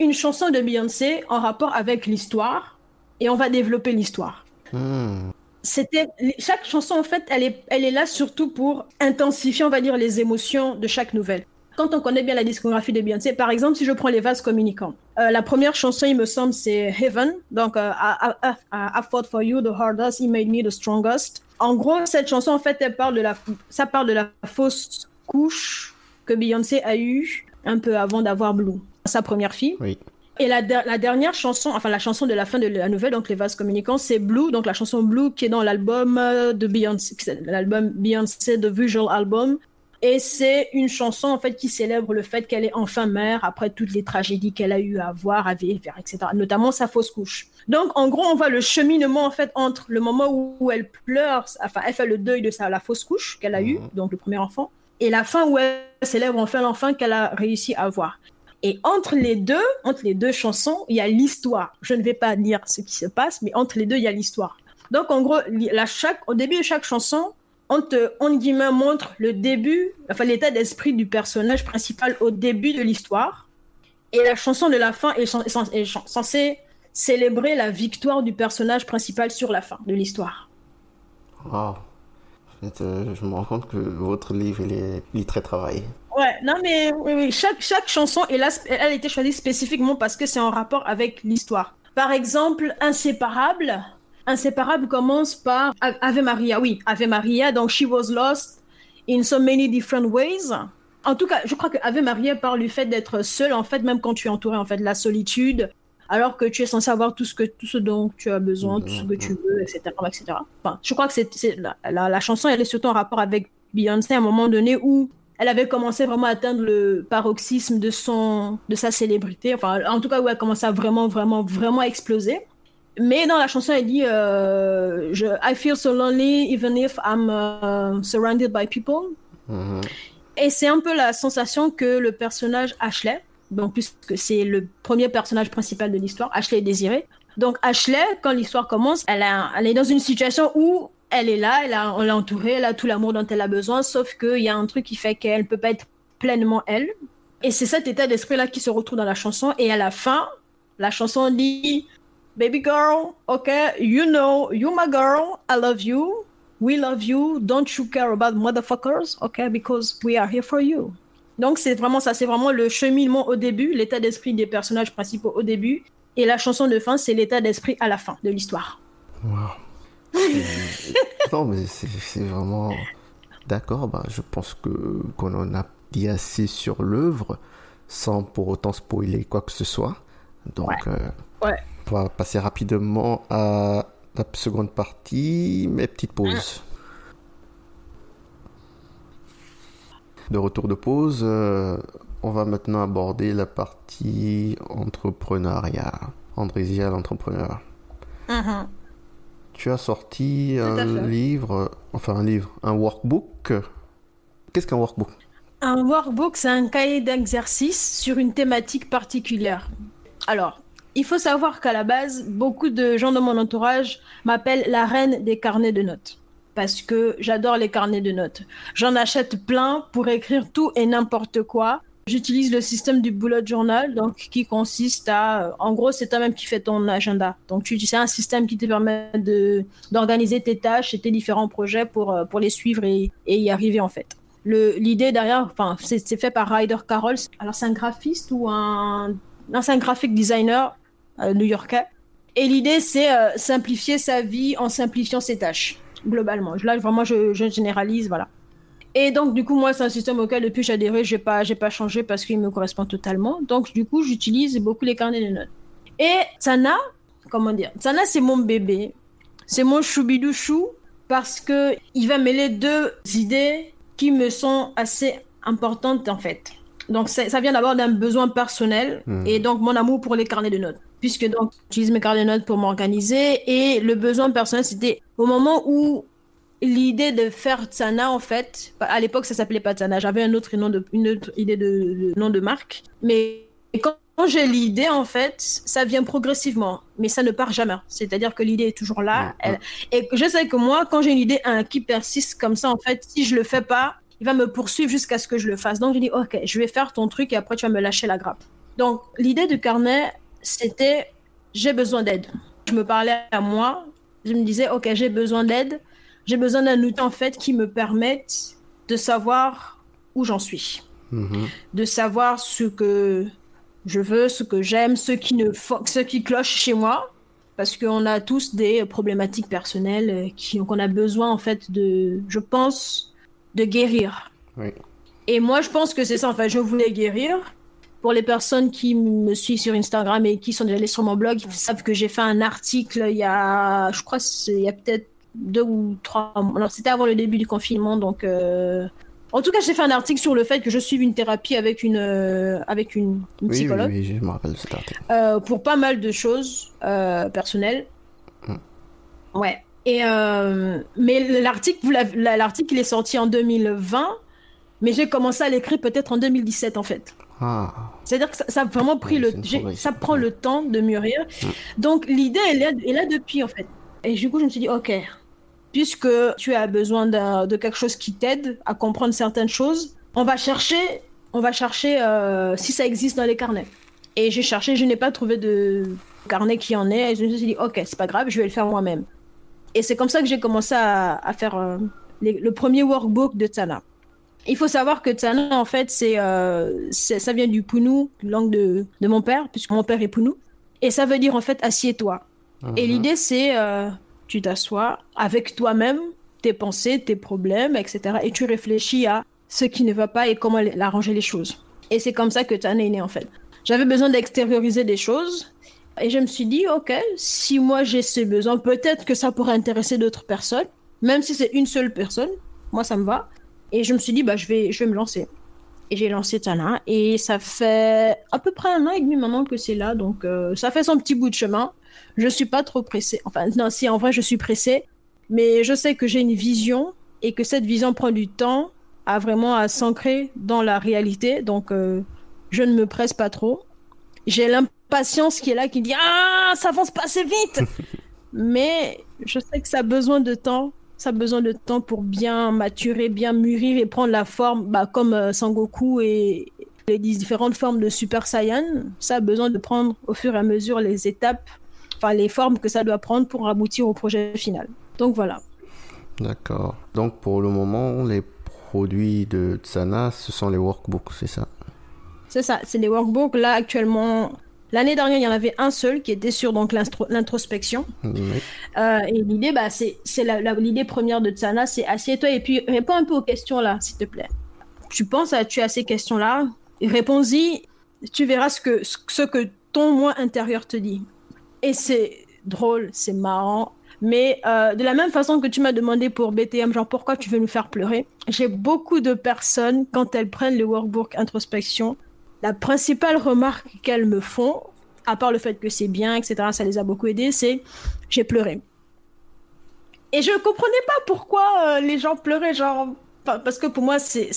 une chanson de Beyoncé en rapport avec l'histoire et on va développer l'histoire. Hmm c'était chaque chanson en fait, elle est, elle est là surtout pour intensifier, on va dire, les émotions de chaque nouvelle. Quand on connaît bien la discographie de Beyoncé, par exemple, si je prends les vases communicants, euh, la première chanson, il me semble, c'est Heaven. Donc, euh, I, I, fought for you the hardest, he made me the strongest. En gros, cette chanson, en fait, elle parle de la, ça parle de la fausse couche que Beyoncé a eue un peu avant d'avoir Blue, sa première fille. Oui. Et la, dernière chanson, enfin la chanson de la fin de la nouvelle, donc les vases communicants, c'est Blue, donc la chanson Blue qui est dans l'album euh, de Beyoncé, l'album Beyoncé The Visual Album. Et c'est une chanson en fait qui célèbre le fait qu'elle est enfin mère après toutes les tragédies qu'elle a eu à voir, à vivre, etc. Notamment sa fausse couche. Donc en gros, on voit le cheminement en fait entre le moment où, elle pleure, enfin elle fait le deuil de sa la fausse couche qu'elle a eue, mhm. donc le premier enfant, et la fin où elle célèbre enfin l'enfant qu'elle a réussi à avoir. Et entre les deux, entre les deux chansons, il y a l'histoire. Je ne vais pas dire ce qui se passe, mais entre les deux, il y a l'histoire. Donc, en gros, la chaque, au début de chaque chanson, on te, guillemets, montre le début, enfin, l'état d'esprit du personnage principal au début de l'histoire. Et la chanson de la fin est, censée célébrer la victoire du personnage principal sur la fin de l'histoire. Wow. Euh, je me rends compte que votre livre, est très travaillé. Ouais, non mais oui, Chaque, chaque chanson, elle a été choisie spécifiquement parce que c'est en rapport avec l'histoire. Par exemple, Inséparable. Inséparable commence par Ave Maria. Oui, Ave Maria. Donc, She was lost in so many different ways. En tout cas, je crois que Ave Maria parle du fait d'être seul, en fait, même quand tu es entouré en fait de la solitude, alors que tu es censé avoir tout ce, que, tout ce dont tu as besoin, tout ce que tu veux, etc. etc. Je crois que c'est la, chanson, elle est surtout en rapport avec Beyoncé à un moment donné où elle avait commencé vraiment à atteindre le paroxysme de son, de sa célébrité. Enfin, en tout cas, où elle commençait à vraiment, vraiment, vraiment exploser. Mais dans la chanson, elle dit euh, je, I feel so lonely even if I'm uh, surrounded by people. Mm-hmm. Et c'est un peu la sensation que le personnage Ashley, donc puisque c'est le premier personnage principal de l'histoire, Ashley est désiré. Donc Ashley, quand l'histoire commence, elle, elle est dans une situation où elle est là, elle a, on l'a entourée, elle a tout l'amour dont elle a besoin, sauf qu'il y a un truc qui fait qu'elle ne peut pas être pleinement elle. Et c'est cet état d'esprit-là qui se retrouve dans la chanson. Et à la fin, la chanson dit Baby girl, ok, you know, you my girl, I love you, we love you, don't you care about motherfuckers, ok, because we are here for you. Donc c'est vraiment ça, c'est vraiment le cheminement au début, l'état d'esprit des personnages principaux au début, et la chanson de fin, c'est l'état d'esprit à la fin de l'histoire. Wow. Non, mais c'est vraiment. D'accord, bah, je pense que qu'on en a dit assez sur l'œuvre sans pour autant spoiler quoi que ce soit. Donc, ouais. Euh, on va passer rapidement à la seconde partie, mes petites pauses. De retour de pause, euh, on va maintenant aborder la partie entrepreneuriat. Andrésia, l'entrepreneur. Mm tu as sorti un livre, enfin un livre, un workbook. Qu'est-ce qu'un workbook? Un workbook, c'est un cahier d'exercice sur une thématique particulière. Alors, il faut savoir qu'à la base, beaucoup de gens de mon entourage m'appellent la reine des carnets de notes. Parce que j'adore les carnets de notes. J'en achète plein pour écrire tout et n'importe quoi. J'utilise le système du bullet journal, donc qui consiste à, euh, en gros, c'est toi-même qui fais ton agenda. Donc c'est un système qui te permet de d'organiser tes tâches et tes différents projets pour euh, pour les suivre et, y arriver en fait. L'idée derrière, enfin, c'est fait par Ryder Carroll. Alors c'est un graphiste ou un, non, c'est un graphic designer euh, new-yorkais. Et l'idée c'est simplifier sa vie en simplifiant ses tâches globalement. Là vraiment je, je généralise, voilà. Et donc, du coup, moi, c'est un système auquel, depuis que j'ai adhéré, je n'ai pas, pas changé parce qu'il me correspond totalement. Donc, du coup, j'utilise beaucoup les carnets de notes. Et Sana, comment dire? Sana, c'est mon bébé. C'est mon choubidou-chou parce que il va mêler deux idées qui me sont assez importantes, en fait. Donc, ça vient d'abord d'un besoin personnel hmm. et donc mon amour pour les carnets de notes. Puisque donc, j'utilise mes carnets de notes pour m'organiser et le besoin personnel, c'était au moment où l'idée de faire Tsana, en fait, à l'époque, ça s'appelait pas Tsana. J'avais un autre nom de, une autre idée de, nom de marque. Mais quand, j'ai l'idée, en fait, ça vient progressivement. Mais ça ne part jamais. C'est-à-dire que l'idée est toujours là. et je sais que moi, quand j'ai une idée qui persiste comme ça, en fait, si je le fais pas, il va me poursuivre jusqu'à ce que je le fasse. Donc, je dis, OK, je vais faire ton truc et après, tu vas me lâcher la grappe. Donc, l'idée du carnet, c'était, j'ai besoin d'aide. Je me parlais à moi. Je me disais, OK, j'ai besoin d'aide j'ai besoin d'un outil en fait qui me permette de savoir où j'en suis, mhm. de savoir ce que je veux, ce que j'aime, ce qui ne ce qui cloche chez moi, parce qu'on a tous des problématiques personnelles euh, qui qu'on a besoin en fait de, je pense, de guérir. Et moi, je pense que c'est ça. En fait, je voulais guérir. Pour les personnes qui me suivent sur Instagram et qui sont déjà allées sur mon blog, ils savent que j'ai fait un article il y a, je crois, il y a peut-être deux ou trois Alors, c'était avant le début du confinement, donc. Euh, en tout cas, j'ai fait un article sur le fait que je suive une thérapie avec une, euh, avec une, psychologue. Oui, oui, je me rappelle cet article. Euh, pour pas mal de choses personnelles. Hmm. Ouais. Et mais l'article, l'article, il est sorti en 2020, mais j'ai commencé à l'écrire peut-être en 2017 en fait. Ah. C'est-à-dire que ça, a vraiment pris le, ça prend le temps de mûrir. Hmm. Donc l'idée, elle est, là depuis en fait. Et du coup, je me suis dit, ok, puisque tu as besoin de, quelque chose qui t'aide à comprendre certaines choses, on va chercher, on va chercher euh, si ça existe dans les carnets. Et j'ai cherché, je n'ai pas trouvé de carnet qui en est. Et je me suis dit, ok, c'est pas grave, je vais le faire moi-même. Et c'est comme ça que j'ai commencé à, faire euh, le premier workbook de Tsana. Il faut savoir que Tsana, en fait, euh, c'est, ça vient du Pounou, langue de, de mon père, puisque mon père est Pounou. Et ça veut dire, en fait, assieds-toi. Et mhm. l'idée, c'est tu t'assois avec toi-même, tes pensées, tes problèmes, etc. Et tu réfléchis à ce qui ne va pas et comment arranger les choses. Et c'est comme ça que Tana est née en fait. J'avais besoin d'extérioriser des choses et je me suis dit, ok, si moi j'ai ce besoin, peut-être que ça pourrait intéresser d'autres personnes, même si c'est une seule personne, moi ça me va. Et je me suis dit, bah je vais, je vais me lancer. Et j'ai lancé Tana et ça fait à peu près un an et demi maintenant que c'est là, donc euh, ça fait son petit bout de chemin je suis pas trop pressée. Enfin, non, si en vrai je suis pressée, mais je sais que j'ai une vision et que cette vision prend du temps à vraiment à s'ancrer dans la réalité. Donc, euh, je ne me presse pas trop. J'ai l'impatience qui est là, qui dit ah ça avance pas assez vite. mais je sais que ça a besoin de temps. Ça a besoin de temps pour bien maturer, bien mûrir et prendre la forme, bah, comme euh, Sangoku et les différentes formes de Super Saiyan. Ça a besoin de prendre au fur et à mesure les étapes enfin les formes que ça doit prendre pour aboutir au projet final. Donc voilà. D'accord. Donc pour le moment, les produits de Tsana, ce sont les workbooks, c'est ça? C'est ça, c'est les workbooks. Là actuellement, L'année dernière, il y en avait un seul qui était sur donc l'introspection. Euh, et l'idée, bah, c'est l'idée première de Tsana, c'est assieds-toi et puis réponds un peu aux questions là, s'il te plaît. Tu penses à tu as ces questions là, réponds-y, tu verras ce que ce que ton moi intérieur te dit. Et c'est drôle, c'est marrant. Mais euh, de la même façon que tu m'as demandé pour BTM, genre pourquoi tu veux nous faire pleurer, j'ai beaucoup de personnes, quand elles prennent le workbook introspection, la principale remarque qu'elles me font, à part le fait que c'est bien, etc., ça les a beaucoup aidées, c'est j'ai pleuré. Et je ne comprenais pas pourquoi euh, les gens pleuraient, genre, parce que pour moi, c'est,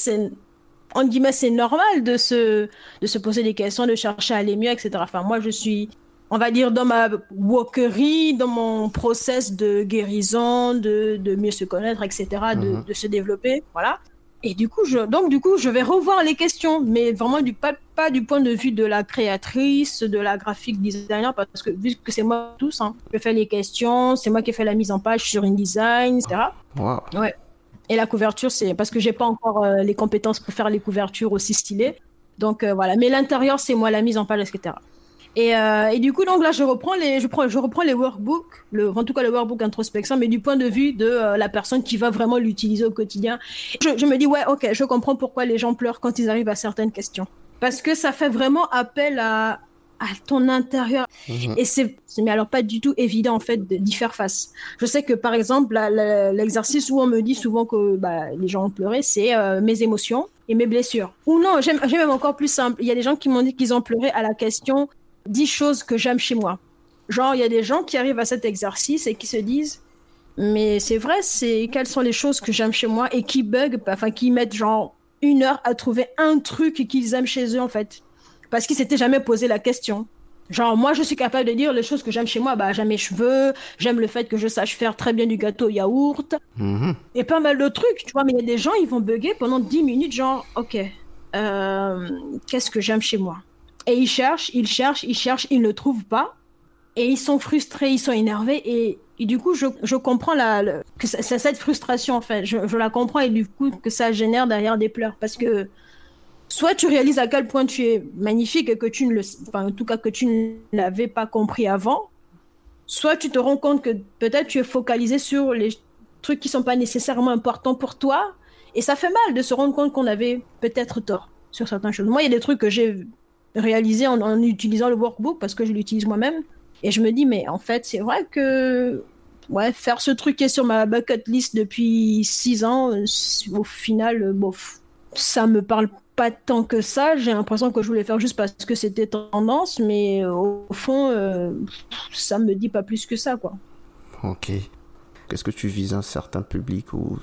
en guillemets, c'est normal de se, de se poser des questions, de chercher à aller mieux, etc. Enfin, moi, je suis on va dire, dans ma walkerie, dans mon process de guérison, de, mieux se connaître, etc., mhm. de, se développer, voilà. Et du coup, je, donc du coup, je vais revoir les questions, mais vraiment du pas, pas du point de vue de la créatrice, de la graphique designer, parce que vu que c'est moi tous, hein, je fais les questions, c'est moi qui fais la mise en page sur InDesign, etc. Ouais. Et la couverture, c'est parce que j'ai pas encore euh, les compétences pour faire les couvertures aussi stylées. Donc euh, voilà. Mais l'intérieur, c'est moi la mise en page, etc. Et, euh, et, du coup, donc là, je reprends les, je prends, je reprends les workbooks, le, en tout cas le workbook introspection, mais du point de vue de euh, la personne qui va vraiment l'utiliser au quotidien. Je, je, me dis, ouais, ok, je comprends pourquoi les gens pleurent quand ils arrivent à certaines questions. Parce que ça fait vraiment appel à, à ton intérieur. Mhm. Et c'est, mais alors pas du tout évident en fait d'y faire face. Je sais que par exemple, l'exercice où on me dit souvent que bah, les gens ont pleuré, c'est euh, mes émotions et mes blessures. Ou non, j'ai même encore plus simple. Il y a des gens qui m'ont dit qu'ils ont pleuré à la question 10 choses que j'aime chez moi. Genre, il y a des gens qui arrivent à cet exercice et qui se disent Mais c'est vrai, c'est quelles sont les choses que j'aime chez moi et qui bug, enfin qui mettent genre une heure à trouver un truc qu'ils aiment chez eux en fait. Parce qu'ils s'étaient jamais posé la question. Genre, moi, je suis capable de dire les choses que j'aime chez moi. Bah, j'aime mes cheveux, j'aime le fait que je sache faire très bien du gâteau yaourt, Mhm. et pas mal de trucs, tu vois. Mais il y a des gens, ils vont bugger pendant 10 minutes, genre, ok, euh, qu'est-ce que j'aime chez moi? Et ils cherchent, ils cherchent, ils cherchent, ils ne trouvent pas. Et ils sont frustrés, ils sont énervés. Et, du coup, je, je comprends la, que ça- cette frustration, en fait. Je, je la comprends et du coup, que ça génère derrière des pleurs. Parce que soit tu réalises à quel point tu es magnifique et que tu ne le, enfin, en tout cas, que tu ne l'avais pas compris avant, soit tu te rends compte que peut-être tu es focalisé sur les trucs qui sont pas nécessairement importants pour toi. Et ça fait mal de se rendre compte qu'on avait peut-être tort sur certaines choses. Moi, il y a des trucs que j'ai réalisés en, en utilisant le workbook parce que je l'utilise moi-même. Et je me dis, mais en fait, c'est vrai que ouais, faire ce truc qui est sur ma bucket list depuis six ans, euh, au final, euh, bof, ça me parle pas tant que ça. J'ai l'impression que je voulais faire juste parce que c'était tendance, mais euh, au fond, euh, ça me dit pas plus que ça, quoi. Ok. Est-ce que tu vises un certain public ou...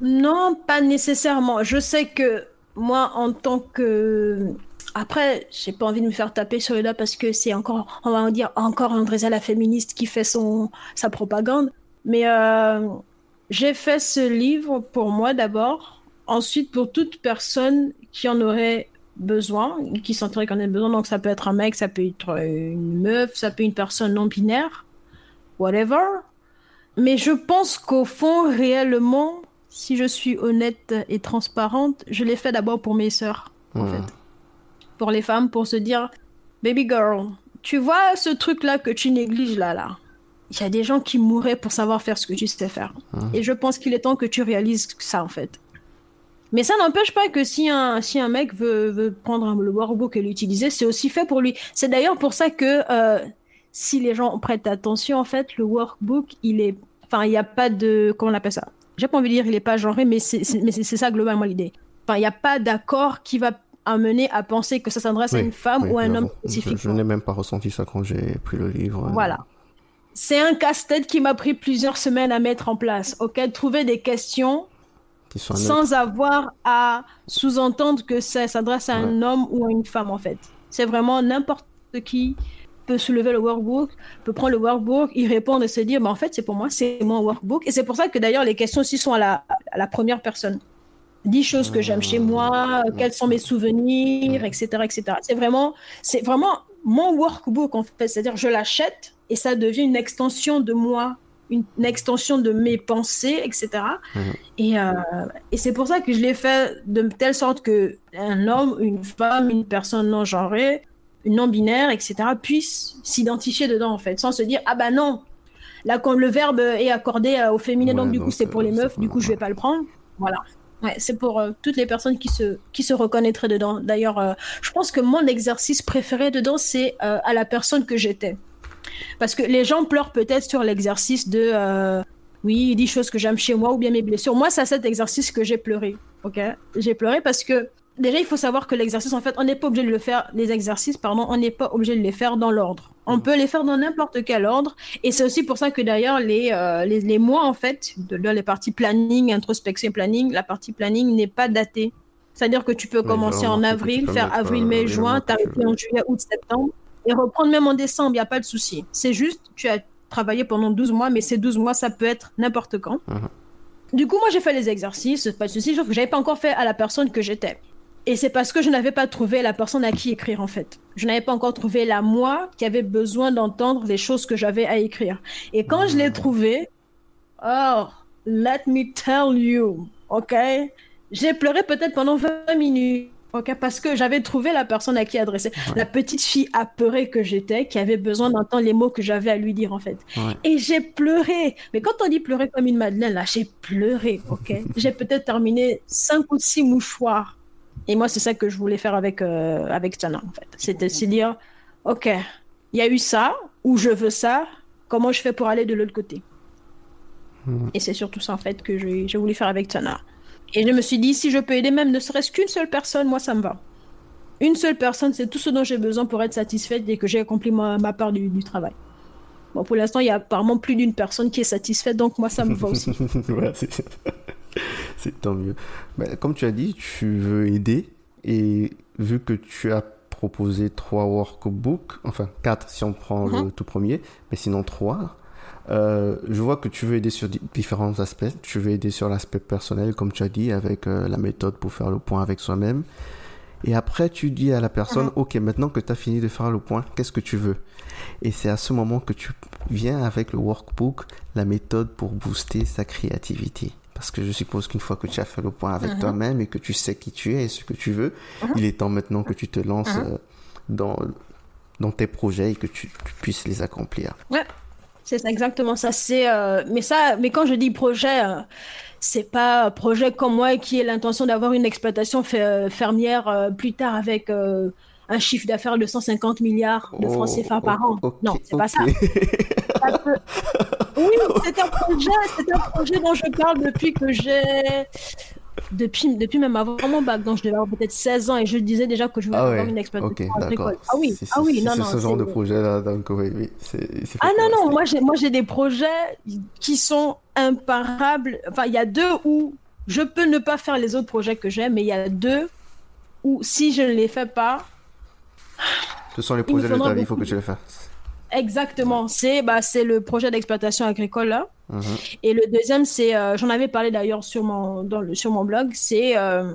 Non, pas nécessairement. Je sais que moi, en tant que... Après, j'ai pas envie de me faire taper sur les doigts parce que c'est encore, on va en dire, encore Andréza la féministe qui fait son, sa propagande. Mais euh, j'ai fait ce livre pour moi d'abord. Ensuite, pour toute personne qui en aurait besoin, qui sentirait qu'on ait besoin. Donc, ça peut être un mec, ça peut être une meuf, ça peut être une personne non binaire, whatever. Mais je pense qu'au fond, réellement, si je suis honnête et transparente, je l'ai fait d'abord pour mes sœurs, en fait. Pour les femmes, pour se dire, baby girl, tu vois ce truc-là que tu négliges là, là. Il y a des gens qui mourraient pour savoir faire ce que tu sais faire. Et je pense qu'il est temps que tu réalises ça, en fait. Mais ça n'empêche pas que si un, si un mec veut, veut prendre un- le workbook et l'utiliser, c'est aussi fait pour lui. C'est d'ailleurs pour ça que euh, si les gens prêtent attention, en fait, le workbook, il est. Enfin, il n'y a pas de. Comment on appelle ça? J'ai pas envie de dire il n'est pas genré, mais c'est ça globalement l'idée. Enfin, il n'y a pas d'accord qui va amener à penser que ça s'adresse à une femme oui, ou à un homme Je, je n'ai même pas ressenti ça quand j'ai pris le livre. Voilà. C'est un casse-tête qui m'a pris plusieurs semaines à mettre en place. Ok, trouver des questions sans avoir à sous-entendre que ça s'adresse à un homme ou à une femme en fait. C'est vraiment n'importe qui peut soulever le workbook, peut prendre le workbook, y répondre et se dire, bah, en fait c'est pour moi, c'est mon workbook. Et c'est pour ça que d'ailleurs les questions aussi sont à la, à la première personne. Dix choses que j'aime chez moi, quels sont mes souvenirs, etc. etc. C'est vraiment, c'est vraiment mon workbook en fait. C'est-à-dire je l'achète et ça devient une extension de moi, une, une extension de mes pensées, etc. Et, euh, et c'est pour ça que je l'ai fait de telle sorte que un homme, une femme, une personne non genrée, une non binaire, etc. puisse s'identifier dedans en fait, sans se dire ah bah non, là quand le verbe est accordé euh, au féminin, Ouais, donc du coup c'est pour euh, les meufs, du coup je vais pas le prendre. Voilà. Ouais, c'est pour euh, toutes les personnes qui se, qui se reconnaîtraient dedans. D'ailleurs, euh, je pense que mon exercice préféré dedans, c'est euh, à la personne que j'étais. Parce que les gens pleurent peut-être sur l'exercice de oui, 10 choses que j'aime chez moi ou bien mes blessures. Moi, c'est à cet exercice que j'ai pleuré. Ok? J'ai pleuré parce que déjà, il faut savoir que l'exercice, en fait, on n'est pas obligé de le faire, les exercices, pardon, on n'est pas obligé de les faire dans l'ordre. On peut les faire dans n'importe quel ordre. Et c'est aussi pour ça que d'ailleurs, les, euh, les, les mois, en fait, de, de les parties planning, introspection planning, la partie planning n'est pas datée. C'est-à-dire que tu peux Oui, commencer en avril, faire avril, euh, mai, les juin, t'arrêter en juillet, août, septembre, et reprendre même en décembre, il n'y a pas de souci. C'est juste, tu as travaillé pendant 12 mois, mais ces 12 mois, ça peut être n'importe quand. Mhm. Du coup, moi, j'ai fait les exercices, pas de souci, sauf que j'avais pas encore fait à la personne que j'étais. Et c'est parce que je n'avais pas trouvé la personne à qui écrire, en fait. Je n'avais pas encore trouvé la moi qui avait besoin d'entendre les choses que j'avais à écrire. Et quand je l'ai trouvé, oh, let me tell you, ok? J'ai pleuré peut-être pendant 20 minutes. Ok, parce que j'avais trouvé la personne à qui adresser. La petite fille apeurée que j'étais, qui avait besoin d'entendre les mots que j'avais à lui dire, en fait. Ouais. Et j'ai pleuré. Mais quand on dit pleurer comme une madeleine, là, j'ai pleuré, ok? J'ai peut-être terminé cinq ou six mouchoirs. Et moi, c'est ça que je voulais faire avec, euh, avec Tana, en fait. C'était se dire, ok, il y a eu ça, ou je veux ça, comment je fais pour aller de l'autre côté? Et c'est surtout ça, en fait, que j'ai voulu faire avec Tana. Et je me suis dit, si je peux aider même ne serait-ce qu'une seule personne, moi, ça me va. Une seule personne, c'est tout ce dont j'ai besoin pour être satisfaite et que j'ai accompli ma, ma part du, du travail. Bon, pour l'instant, il y a apparemment plus d'une personne qui est satisfaite, donc moi, ça me va aussi. c'est tant mieux. Mais comme tu as dit, tu veux aider, et vu que tu as proposé trois workbooks, enfin quatre si on prend le mhm. tout premier, mais sinon trois, euh, je vois que tu veux aider sur différents aspects. Tu veux aider sur l'aspect personnel, comme tu as dit, avec euh, la méthode pour faire le point avec soi-même. Et après, tu dis à la personne, mhm. OK, maintenant que tu as fini de faire le point, qu'est-ce que tu veux? Et c'est à ce moment que tu viens avec le workbook, la méthode pour booster sa créativité. Parce que je suppose qu'une fois que tu as fait le point avec mhm. toi-même et que tu sais qui tu es et ce que tu veux, il est temps maintenant que tu te lances euh, dans, dans tes projets et que tu, tu puisses les accomplir. Ouais, c'est exactement ça. C'est euh, mais ça, mais quand je dis projet, euh, c'est pas projet comme moi qui ai l'intention d'avoir une exploitation euh, fermière plus tard avec un chiffre d'affaires de 150 milliards de francs CFA par an. non, c'est pas ça. Oui, c'est un projet, c'est un projet dont je parle depuis que j'ai depuis, depuis même avant mon bac, donc je devais avoir peut-être 16 ans et je disais déjà que je voulais ah avoir une exploitation agricole. Ah oui, ah oui, non, non. C'est ce genre de projet-là, donc oui, oui. Ah non, non, moi j'ai, moi j'ai des projets qui sont imparables. Enfin, il y a deux où je peux ne pas faire les autres projets que j'aime, mais il y a deux où si je ne les fais pas. Ce sont les projets de ta vie, il faut que tu les fasses. Exactement, c'est bah, le projet d'exploitation agricole là. Mhm. Et le deuxième, c'est, euh, j'en avais parlé d'ailleurs sur mon, dans le, sur mon blog, c'est euh,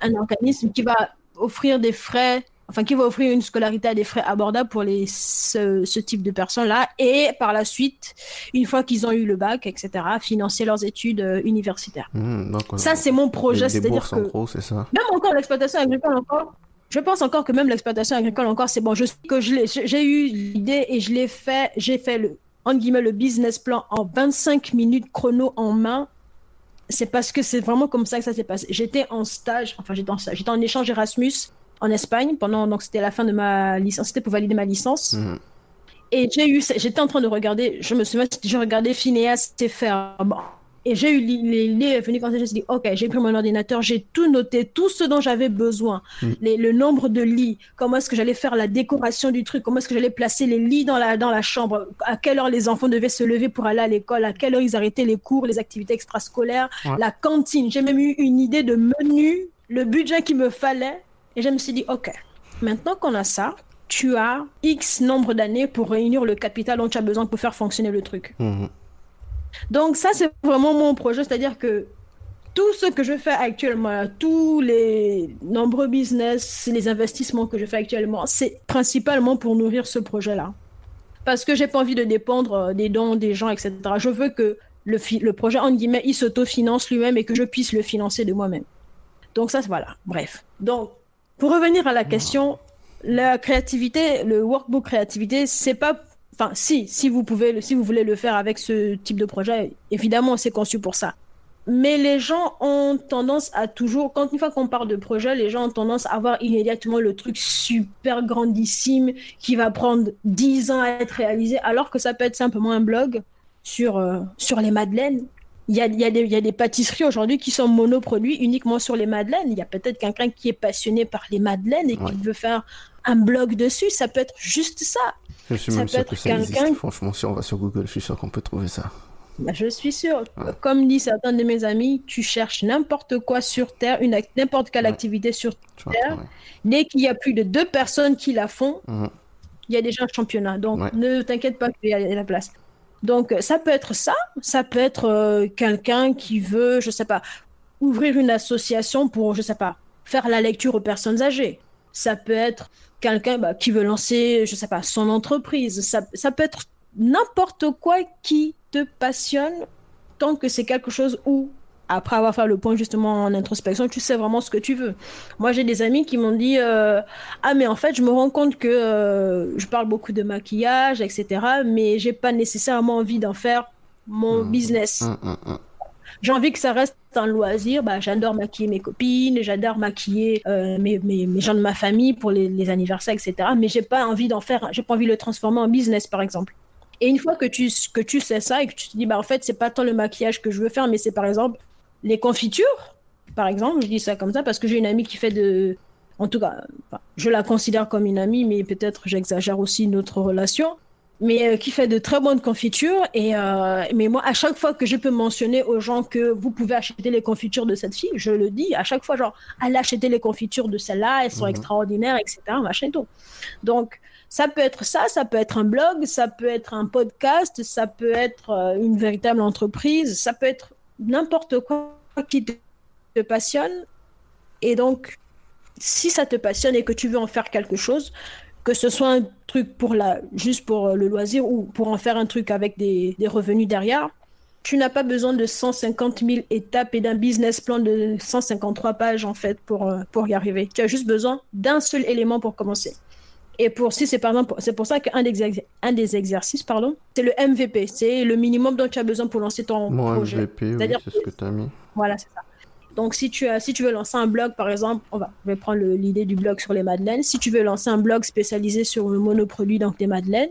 un organisme qui va offrir des frais, enfin qui va offrir une scolarité à des frais abordables pour les, ce, ce type de personnes-là, et par la suite, une fois qu'ils ont eu le bac, etc., financer leurs études euh, universitaires. Mhm, ça, c'est mon projet, c'est-à-dire que c'est ça? même encore l'exploitation agricole encore, je pense encore que même l'exploitation agricole encore c'est bon je sais que j'ai eu l'idée et je l'ai fait j'ai fait le entre guillemets le business plan en 25 minutes chrono en main. C'est parce que c'est vraiment comme ça que ça s'est passé. J'étais en stage enfin j'étais en stage j'étais en échange Erasmus en Espagne pendant donc c'était la fin de ma licence c'était pour valider ma licence. Mhm. et j'ai eu j'étais en train de regarder je me souviens je regardais Phineas faire bon, et j'ai eu l'idée venue quand je me suis dit, OK, j'ai pris mon ordinateur, j'ai tout noté, tout ce dont j'avais besoin, mm. le nombre de lits, comment est-ce que j'allais faire la décoration du truc, comment est-ce que j'allais placer les lits dans la, dans la chambre, à quelle heure les enfants devaient se lever pour aller à l'école, à quelle heure ils arrêtaient les cours, les activités extrascolaires, la cantine. J'ai même eu une idée de menu, le budget qu'il me fallait. Et je me suis dit, OK, maintenant qu'on a ça, tu as X nombre d'années pour réunir le capital dont tu as besoin pour faire fonctionner le truc. Mm-hmm. Donc ça, c'est vraiment mon projet, c'est-à-dire que tout ce que je fais actuellement, tous les nombreux business, les investissements que je fais actuellement, c'est principalement pour nourrir ce projet-là. Parce que j'ai pas envie de dépendre euh, des dons des gens, etc. Je veux que le, le projet, en guillemets, il s'autofinance lui-même et que je puisse le financer de moi-même. Donc ça, voilà. Bref. Donc, pour revenir à la question, la créativité, le workbook créativité, c'est pas Enfin, si, si vous pouvez, si vous voulez le faire avec ce type de projet, évidemment, c'est conçu pour ça. Mais les gens ont tendance à toujours, quand une fois qu'on parle de projet, les gens ont tendance à avoir immédiatement le truc super grandissime qui va prendre 10 ans à être réalisé, alors que ça peut être simplement un blog sur, euh, sur les madeleines. Il y a, il, y a des, il y a des pâtisseries aujourd'hui qui sont monoproduits uniquement sur les madeleines. Il y a peut-être quelqu'un qui est passionné par les madeleines et qui veut faire un blog dessus. Ça peut être juste ça. Je suis même sûr que ça existe. Franchement, si on va sur Google, je suis sûr qu'on peut trouver ça. Bah, je suis sûr. Comme dit certains de mes amis, tu cherches n'importe quoi sur Terre, une n'importe quelle activité sur Terre. Dès qu'il y a plus de deux personnes qui la font, mhm. il y a déjà un championnat. Donc, ne t'inquiète pas qu'il y a la place. Donc, ça peut être ça. Ça peut être euh, quelqu'un qui veut, je sais pas, ouvrir une association pour, je sais pas, faire la lecture aux personnes âgées. Ça peut être quelqu'un bah, qui veut lancer, je sais pas, son entreprise. Ça, ça peut être n'importe quoi qui te passionne tant que c'est quelque chose où, après avoir fait le point justement en introspection, tu sais vraiment ce que tu veux. Moi, j'ai des amis qui m'ont dit euh, Ah, mais en fait, je me rends compte que euh, je parle beaucoup de maquillage, etc., mais j'ai pas nécessairement envie d'en faire mon mmh. business. Mmh, mmh, j'ai envie que ça reste un loisir. Bah, j'adore maquiller mes copines, j'adore maquiller euh, mes, gens de ma famille pour les, les anniversaires, etc. Mais j'ai pas envie d'en faire, j'ai pas envie de le transformer en business, par exemple. Et une fois que tu, que tu sais ça et que tu te dis, bah, en fait, c'est pas tant le maquillage que je veux faire, mais c'est par exemple les confitures, par exemple. Je dis ça comme ça parce que j'ai une amie qui fait de. En tout cas, je la considère comme une amie, mais peut-être j'exagère aussi notre relation. Mais euh, qui fait de très bonnes confitures. Et euh, mais moi, à chaque fois que je peux mentionner aux gens que vous pouvez acheter les confitures de cette fille, je le dis à chaque fois, genre, allez acheter les confitures de celle-là, elles sont mhm. extraordinaires, etc. Machin et tout. Donc, ça peut être ça, ça peut être un blog, ça peut être un podcast, ça peut être euh, une véritable entreprise, ça peut être n'importe quoi qui te passionne. Et donc, si ça te passionne et que tu veux en faire quelque chose, que ce soit un truc pour la, juste pour euh, le loisir ou pour en faire un truc avec des, des revenus derrière, tu n'as pas besoin de 150 000 étapes et d'un business plan de 153 pages en fait pour, euh, pour y arriver. Tu as juste besoin d'un seul élément pour commencer. Et pour si c'est par exemple, c'est pour ça qu'un des, un des exercices, pardon, c'est le MVP, c'est le minimum dont tu as besoin pour lancer ton projet. MVP, oui, c'est ce que tu as mis. Voilà, c'est ça. Donc, si tu, as, si tu veux lancer un blog, par exemple, on va, je vais prendre l'idée du blog sur les madeleines. Si tu veux lancer un blog spécialisé sur le monoproduit, donc les madeleines,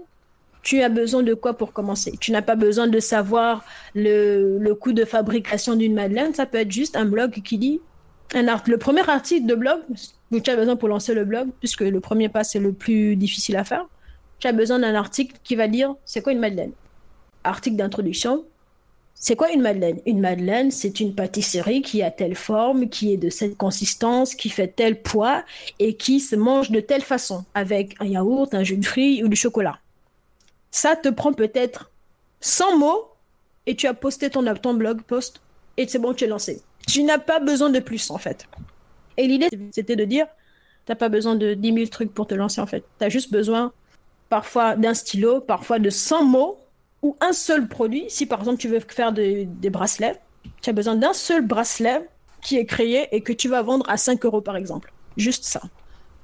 tu as besoin de quoi pour commencer? Tu n'as pas besoin de savoir le, coût de fabrication d'une madeleine. Ça peut être juste un blog qui dit un art, le premier article de blog tu as besoin pour lancer le blog, puisque le premier pas c'est le plus difficile à faire. Tu as besoin d'un article qui va dire c'est quoi une madeleine. Article d'introduction, c'est quoi une madeleine? Une madeleine, c'est une pâtisserie qui a telle forme, qui est de cette consistance, qui fait tel poids et qui se mange de telle façon, avec un yaourt, un jus de fruits ou du chocolat. Ça te prend peut-être 100 mots et tu as posté ton, blog post et c'est bon, tu es lancé. Tu n'as pas besoin de plus en fait. Et l'idée, c'était de dire, tu n'as pas besoin de 10 000 trucs pour te lancer en fait. Tu as juste besoin parfois d'un stylo, parfois de 100 mots ou un seul produit. Si par exemple tu veux faire des bracelets, tu as besoin d'un seul bracelet qui est créé et que tu vas vendre à 5 euros par exemple. Juste ça.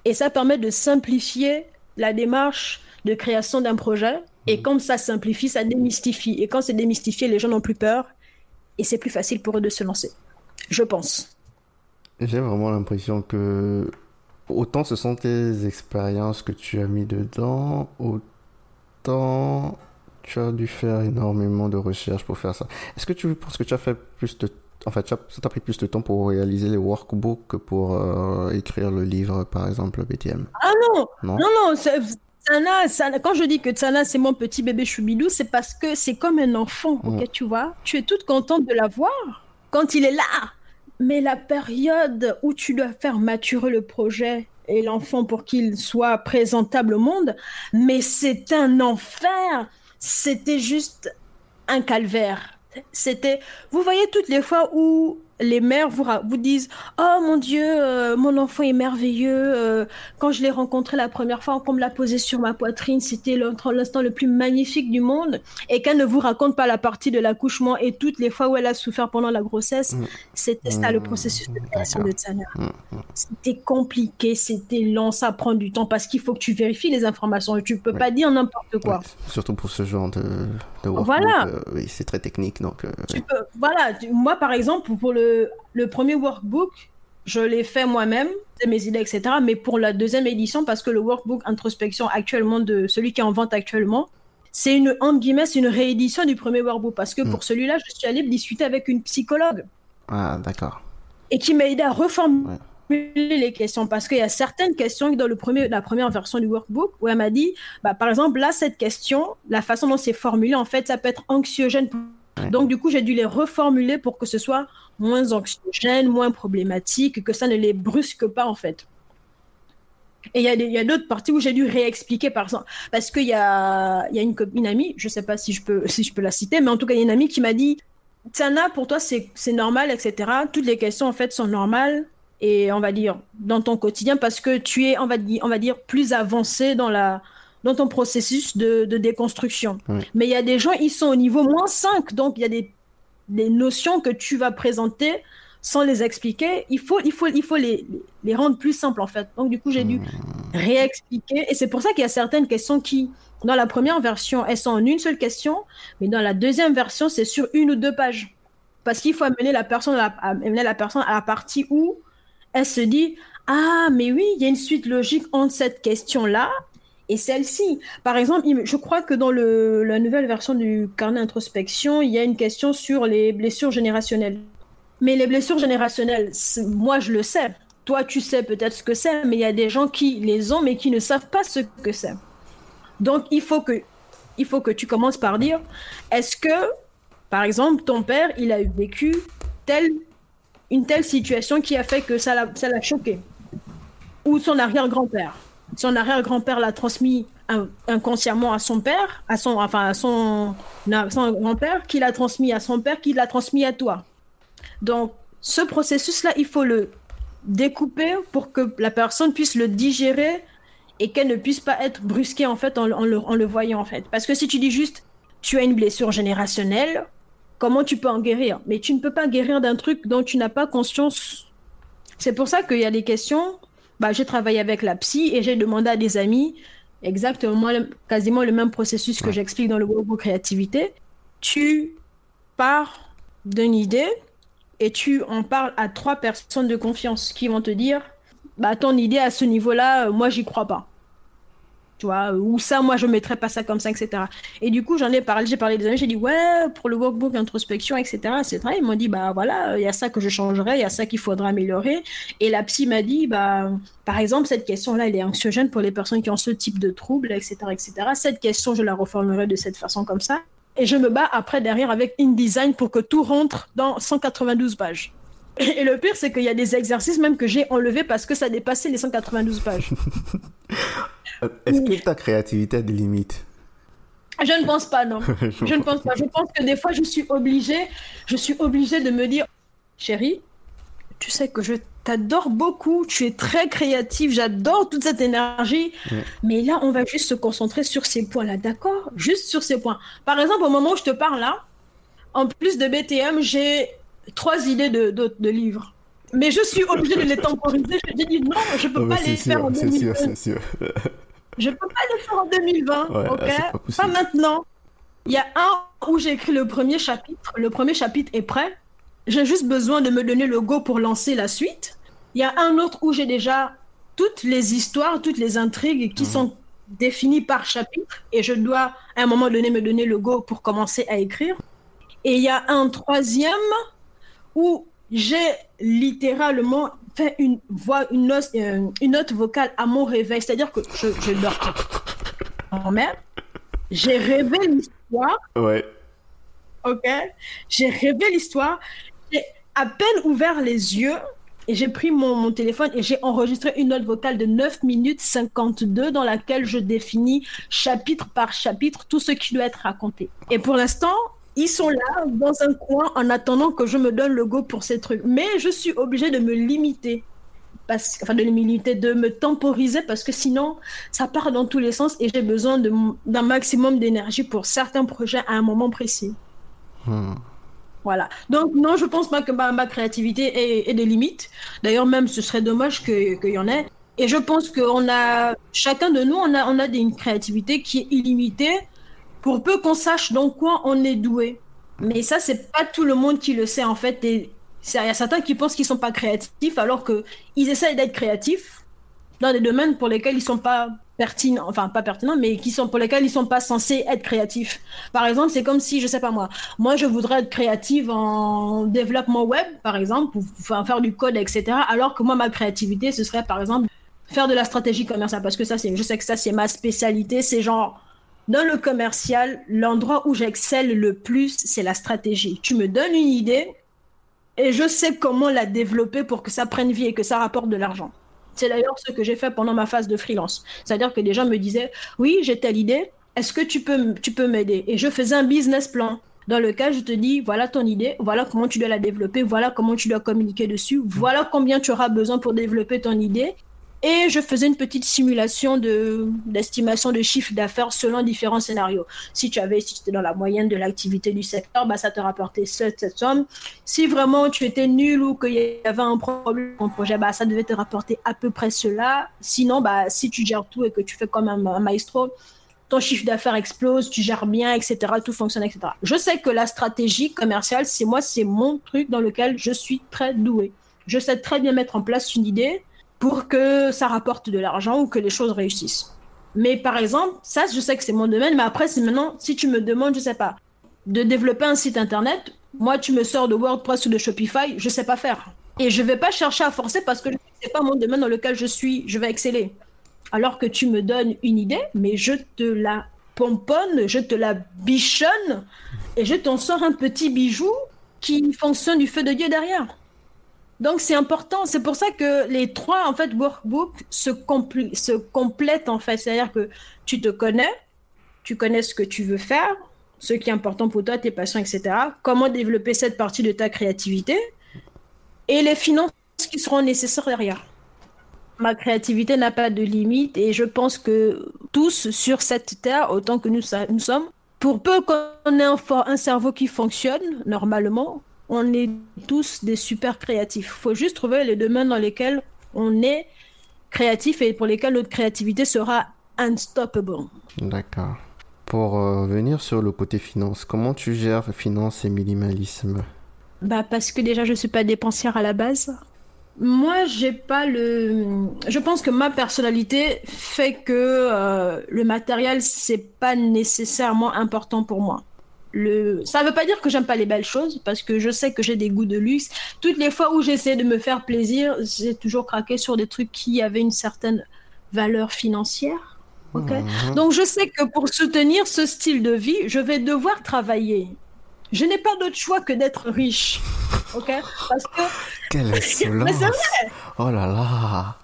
Et ça permet de simplifier la démarche de création d'un projet. Et mmh. quand ça simplifie, ça démystifie. Et quand c'est démystifié, les gens n'ont plus peur. Et c'est plus facile pour eux de se lancer. Je pense. J'ai vraiment l'impression que autant ce sont tes expériences que tu as mis dedans, autant tu as dû faire énormément de recherches pour faire ça. Est-ce que tu penses que tu as fait plus de en fait, ça t'a pris plus de temps pour réaliser les workbooks que pour euh, écrire le livre, par exemple, BTM Ah non! Non, non, Sana, quand je dis que Tsana, c'est mon petit bébé choubidou, c'est parce que c'est comme un enfant, ok, tu vois? Tu es toute contente de la voir quand il est là. Mais la période où tu dois faire maturer le projet et l'enfant pour qu'il soit présentable au monde, mais c'est un enfer c'était juste un calvaire. C'était, vous voyez toutes les fois où les mères vous, vous disent Oh mon Dieu, euh, mon enfant est merveilleux. Euh, quand je l'ai rencontré la première fois, on me l'a posé sur ma poitrine, c'était l'instant le plus magnifique du monde. Et qu'elle ne vous raconte pas la partie de l'accouchement et toutes les fois où elle a souffert pendant la grossesse, mm. c'était ça le mm. processus de création de Tsana. Mm, c'était compliqué, c'était lent, ça prend du temps parce qu'il faut que tu vérifies les informations et tu peux pas dire n'importe quoi. Surtout pour ce genre de, de Voilà. Euh, oui, c'est très technique. Donc, voilà, moi par exemple, pour le le, premier workbook, je l'ai fait moi-même, mes idées, etc. Mais pour la deuxième édition, parce que le workbook introspection actuellement de celui qui est en vente actuellement, c'est une, entre guillemets, c'est une réédition du premier workbook. Parce que pour hmm. celui-là, je suis allée discuter avec une psychologue. Ah, d'accord. Et qui m'a aidé à reformuler les questions. Parce qu'il y a certaines questions dans le premier, la première version du workbook où elle m'a dit, bah, par exemple, là, cette question, la façon dont c'est formulé, en fait, ça peut être anxiogène pour donc, du coup, j'ai dû les reformuler pour que ce soit moins anxiogène, moins problématique, que ça ne les brusque pas, en fait. Et il y a, d'autres parties où j'ai dû réexpliquer, par exemple, parce qu'il y a, y a une, une amie, je ne sais pas si je, peux, si je peux la citer, mais en tout cas, il y a une amie qui m'a dit Tsana, pour toi, c'est normal, etc. Toutes les questions, en fait, sont normales, et on va dire, dans ton quotidien, parce que tu es, on va, on va dire, plus avancé dans la, dans ton processus de, déconstruction. Mais il y a des gens, ils sont au niveau moins 5, donc il y a des, des, notions que tu vas présenter sans les expliquer. Il faut, il faut, il faut les, les rendre plus simples, en fait. Donc, du coup, j'ai dû réexpliquer. Et c'est pour ça qu'il y a certaines questions qui, dans la première version, elles sont en une seule question, mais dans la deuxième version, c'est sur une ou deux pages. Parce qu'il faut amener la personne à, amener la personne à la partie où elle se dit ah, mais oui, il y a une suite logique entre cette question-là et celle-ci. Par exemple, je crois que dans le, la nouvelle version du carnet introspection, il y a une question sur les blessures générationnelles. Mais les blessures générationnelles, moi je le sais. Toi, tu sais peut-être ce que c'est, mais il y a des gens qui les ont, mais qui ne savent pas ce que c'est. Donc, il faut que il faut que tu commences par dire est-ce que, par exemple, ton père, il a vécu telle, une telle situation qui a fait que ça l'a choqué? Ou son arrière-grand-père? Son arrière-grand-père l'a transmis inconsciemment à son père, à son, enfin, à son, son grand-père, qui l'a transmis à son père, qui l'a transmis à toi. Donc, ce processus-là, il faut le découper pour que la personne puisse le digérer et qu'elle ne puisse pas être brusquée en fait en, le, en, le, voyant en fait. Parce que si tu dis juste tu as une blessure générationnelle, comment tu peux en guérir? Mais tu ne peux pas guérir d'un truc dont tu n'as pas conscience. C'est pour ça qu'il y a des questions. Bah, j'ai travaillé avec la psy et j'ai demandé à des amis exactement quasiment le même processus que j'explique dans le groupe créativité. Tu pars d'une idée et tu en parles à trois personnes de confiance qui vont te dire bah ton idée à ce niveau-là, euh, moi j'y crois pas. Vois, ou ça, moi je mettrais pas ça comme ça, etc. Et du coup, j'en ai parlé, j'ai parlé des amis, j'ai dit ouais, pour le workbook introspection, etc. etc. Ils m'ont dit bah voilà, il y a ça que je changerais, il y a ça qu'il faudra améliorer. Et la psy m'a dit bah par exemple cette question-là, elle est anxiogène pour les personnes qui ont ce type de troubles, etc., etc. Cette question, je la reformulerai de cette façon comme ça. Et je me bats après derrière avec InDesign pour que tout rentre dans 192 pages. Et le pire, c'est qu'il y a des exercices même que j'ai enlevés parce que ça dépassait les 192 pages. Est-ce que ta créativité a des limites? Je ne pense pas, non. je ne pense pas. Je pense que des fois, je suis obligée, je suis obligée de me dire, chérie, tu sais que je t'adore beaucoup, tu es très créative, j'adore toute cette énergie, mais là, on va juste se concentrer sur ces points-là, d'accord? Juste sur ces points. Par exemple, au moment où je te parle là, en plus de BTM, j'ai trois idées de, de, livres. Mais je suis obligée de les temporiser. Je dis non, je ne peux pas les faire en 2020. Sûr, sûr. je peux pas les faire en 2020, ok pas, maintenant. Il y a un où j'ai écrit le premier chapitre. Le premier chapitre est prêt. J'ai juste besoin de me donner le go pour lancer la suite. Il y a un autre où j'ai déjà toutes les histoires, toutes les intrigues qui mhm. sont définies par chapitre et je dois à un moment donné me donner le go pour commencer à écrire. Et il y a un troisième où j'ai littéralement fait une voix, une note, euh, une note vocale à mon réveil, c'est-à-dire que je, je dors quand même. J'ai rêvé l'histoire. Ouais. Ok. J'ai rêvé l'histoire. J'ai à peine ouvert les yeux et j'ai pris mon, mon, téléphone et j'ai enregistré une note vocale de 9 minutes 52 dans laquelle je définis chapitre par chapitre tout ce qui doit être raconté. Et pour l'instant, ils sont là dans un coin en attendant que je me donne le go pour ces trucs. Mais je suis obligée de me limiter. Parce, enfin, de me limiter, de me temporiser parce que sinon, ça part dans tous les sens et j'ai besoin d'un maximum d'énergie pour certains projets à un moment précis. Hmm. Voilà. Donc, non, je pense pas que ma, créativité ait, des limites. D'ailleurs, même, ce serait dommage qu'il y en ait. Et je pense qu'on a, chacun de nous, on a, on a une créativité qui est illimitée pour peu qu'on sache dans quoi on est doué. Mais ça, c'est pas tout le monde qui le sait en fait. Il y a certains qui pensent qu'ils sont pas créatifs alors qu'ils essayent d'être créatifs dans des domaines pour lesquels ils sont pas pertinents, enfin pas pertinents, mais qui sont pour lesquels ils sont pas censés être créatifs. Par exemple, c'est comme si, je sais pas moi, moi je voudrais être créative en développement web, par exemple, pour faire du code, etc. Alors que moi, ma créativité, ce serait par exemple faire de la stratégie commerciale, parce que ça, c'est, je sais que ça, c'est ma spécialité, c'est genre dans le commercial, l'endroit où j'excelle le plus, c'est la stratégie. Tu me donnes une idée et je sais comment la développer pour que ça prenne vie et que ça rapporte de l'argent. C'est d'ailleurs ce que j'ai fait pendant ma phase de freelance. C'est-à-dire que des gens me disaient Oui, j'ai telle idée, est-ce que tu peux, tu peux m'aider? Et je faisais un business plan dans lequel je te dis voilà ton idée, voilà comment tu dois la développer, voilà comment tu dois communiquer dessus, voilà combien tu auras besoin pour développer ton idée et je faisais une petite simulation de d'estimation de chiffre d'affaires selon différents scénarios. Si tu avais, si tu étais dans la moyenne de l'activité du secteur, bah, ça te rapportait cette, somme. Si vraiment tu étais nul ou qu'il y avait un problème dans ton projet, bah, ça devait te rapporter à peu près cela. Sinon, bah, si tu gères tout et que tu fais comme un, maestro, ton chiffre d'affaires explose, tu gères bien, etc. Tout fonctionne, etc. Je sais que la stratégie commerciale, c'est moi, c'est mon truc dans lequel je suis très doué. Je sais très bien mettre en place une idée pour que ça rapporte de l'argent ou que les choses réussissent. Mais par exemple, ça, je sais que c'est mon domaine, mais après, c'est maintenant, si tu me demandes, je sais pas, de développer un site internet, moi, tu me sors de WordPress ou de Shopify, je sais pas faire. Et je vais pas chercher à forcer parce que c'est pas mon domaine dans lequel je suis, je vais exceller. Alors que tu me donnes une idée, mais je te la pomponne, je te la bichonne et je t'en sors un petit bijou qui fonctionne du feu de Dieu derrière. Donc c'est important, c'est pour ça que les trois en fait workbooks se, se complètent en fait, c'est-à-dire que tu te connais, tu connais ce que tu veux faire, ce qui est important pour toi, tes passions, etc. Comment développer cette partie de ta créativité et les finances qui seront nécessaires derrière. Ma créativité n'a pas de limite et je pense que tous sur cette terre, autant que nous, nous sommes, pour peu qu'on ait un cerveau qui fonctionne normalement, on est tous des super créatifs. Il faut juste trouver les domaines dans lesquels on est créatif et pour lesquels notre créativité sera unstoppable. D'accord. Pour euh, venir sur le côté finance, comment tu gères finance et minimalisme? Bah parce que déjà je suis pas dépensière à la base. Moi, j'ai pas le. Je pense que ma personnalité fait que euh, le matériel c'est pas nécessairement important pour moi le... Ça ne veut pas dire que j'aime pas les belles choses, parce que je sais que j'ai des goûts de luxe. Toutes les fois où j'essaie de me faire plaisir, j'ai toujours craqué sur des trucs qui avaient une certaine valeur financière. mhm. Donc je sais que pour soutenir ce style de vie, je vais devoir travailler. Je n'ai pas d'autre choix que d'être riche. Ok? Parce que. Quelle insolence Oh là là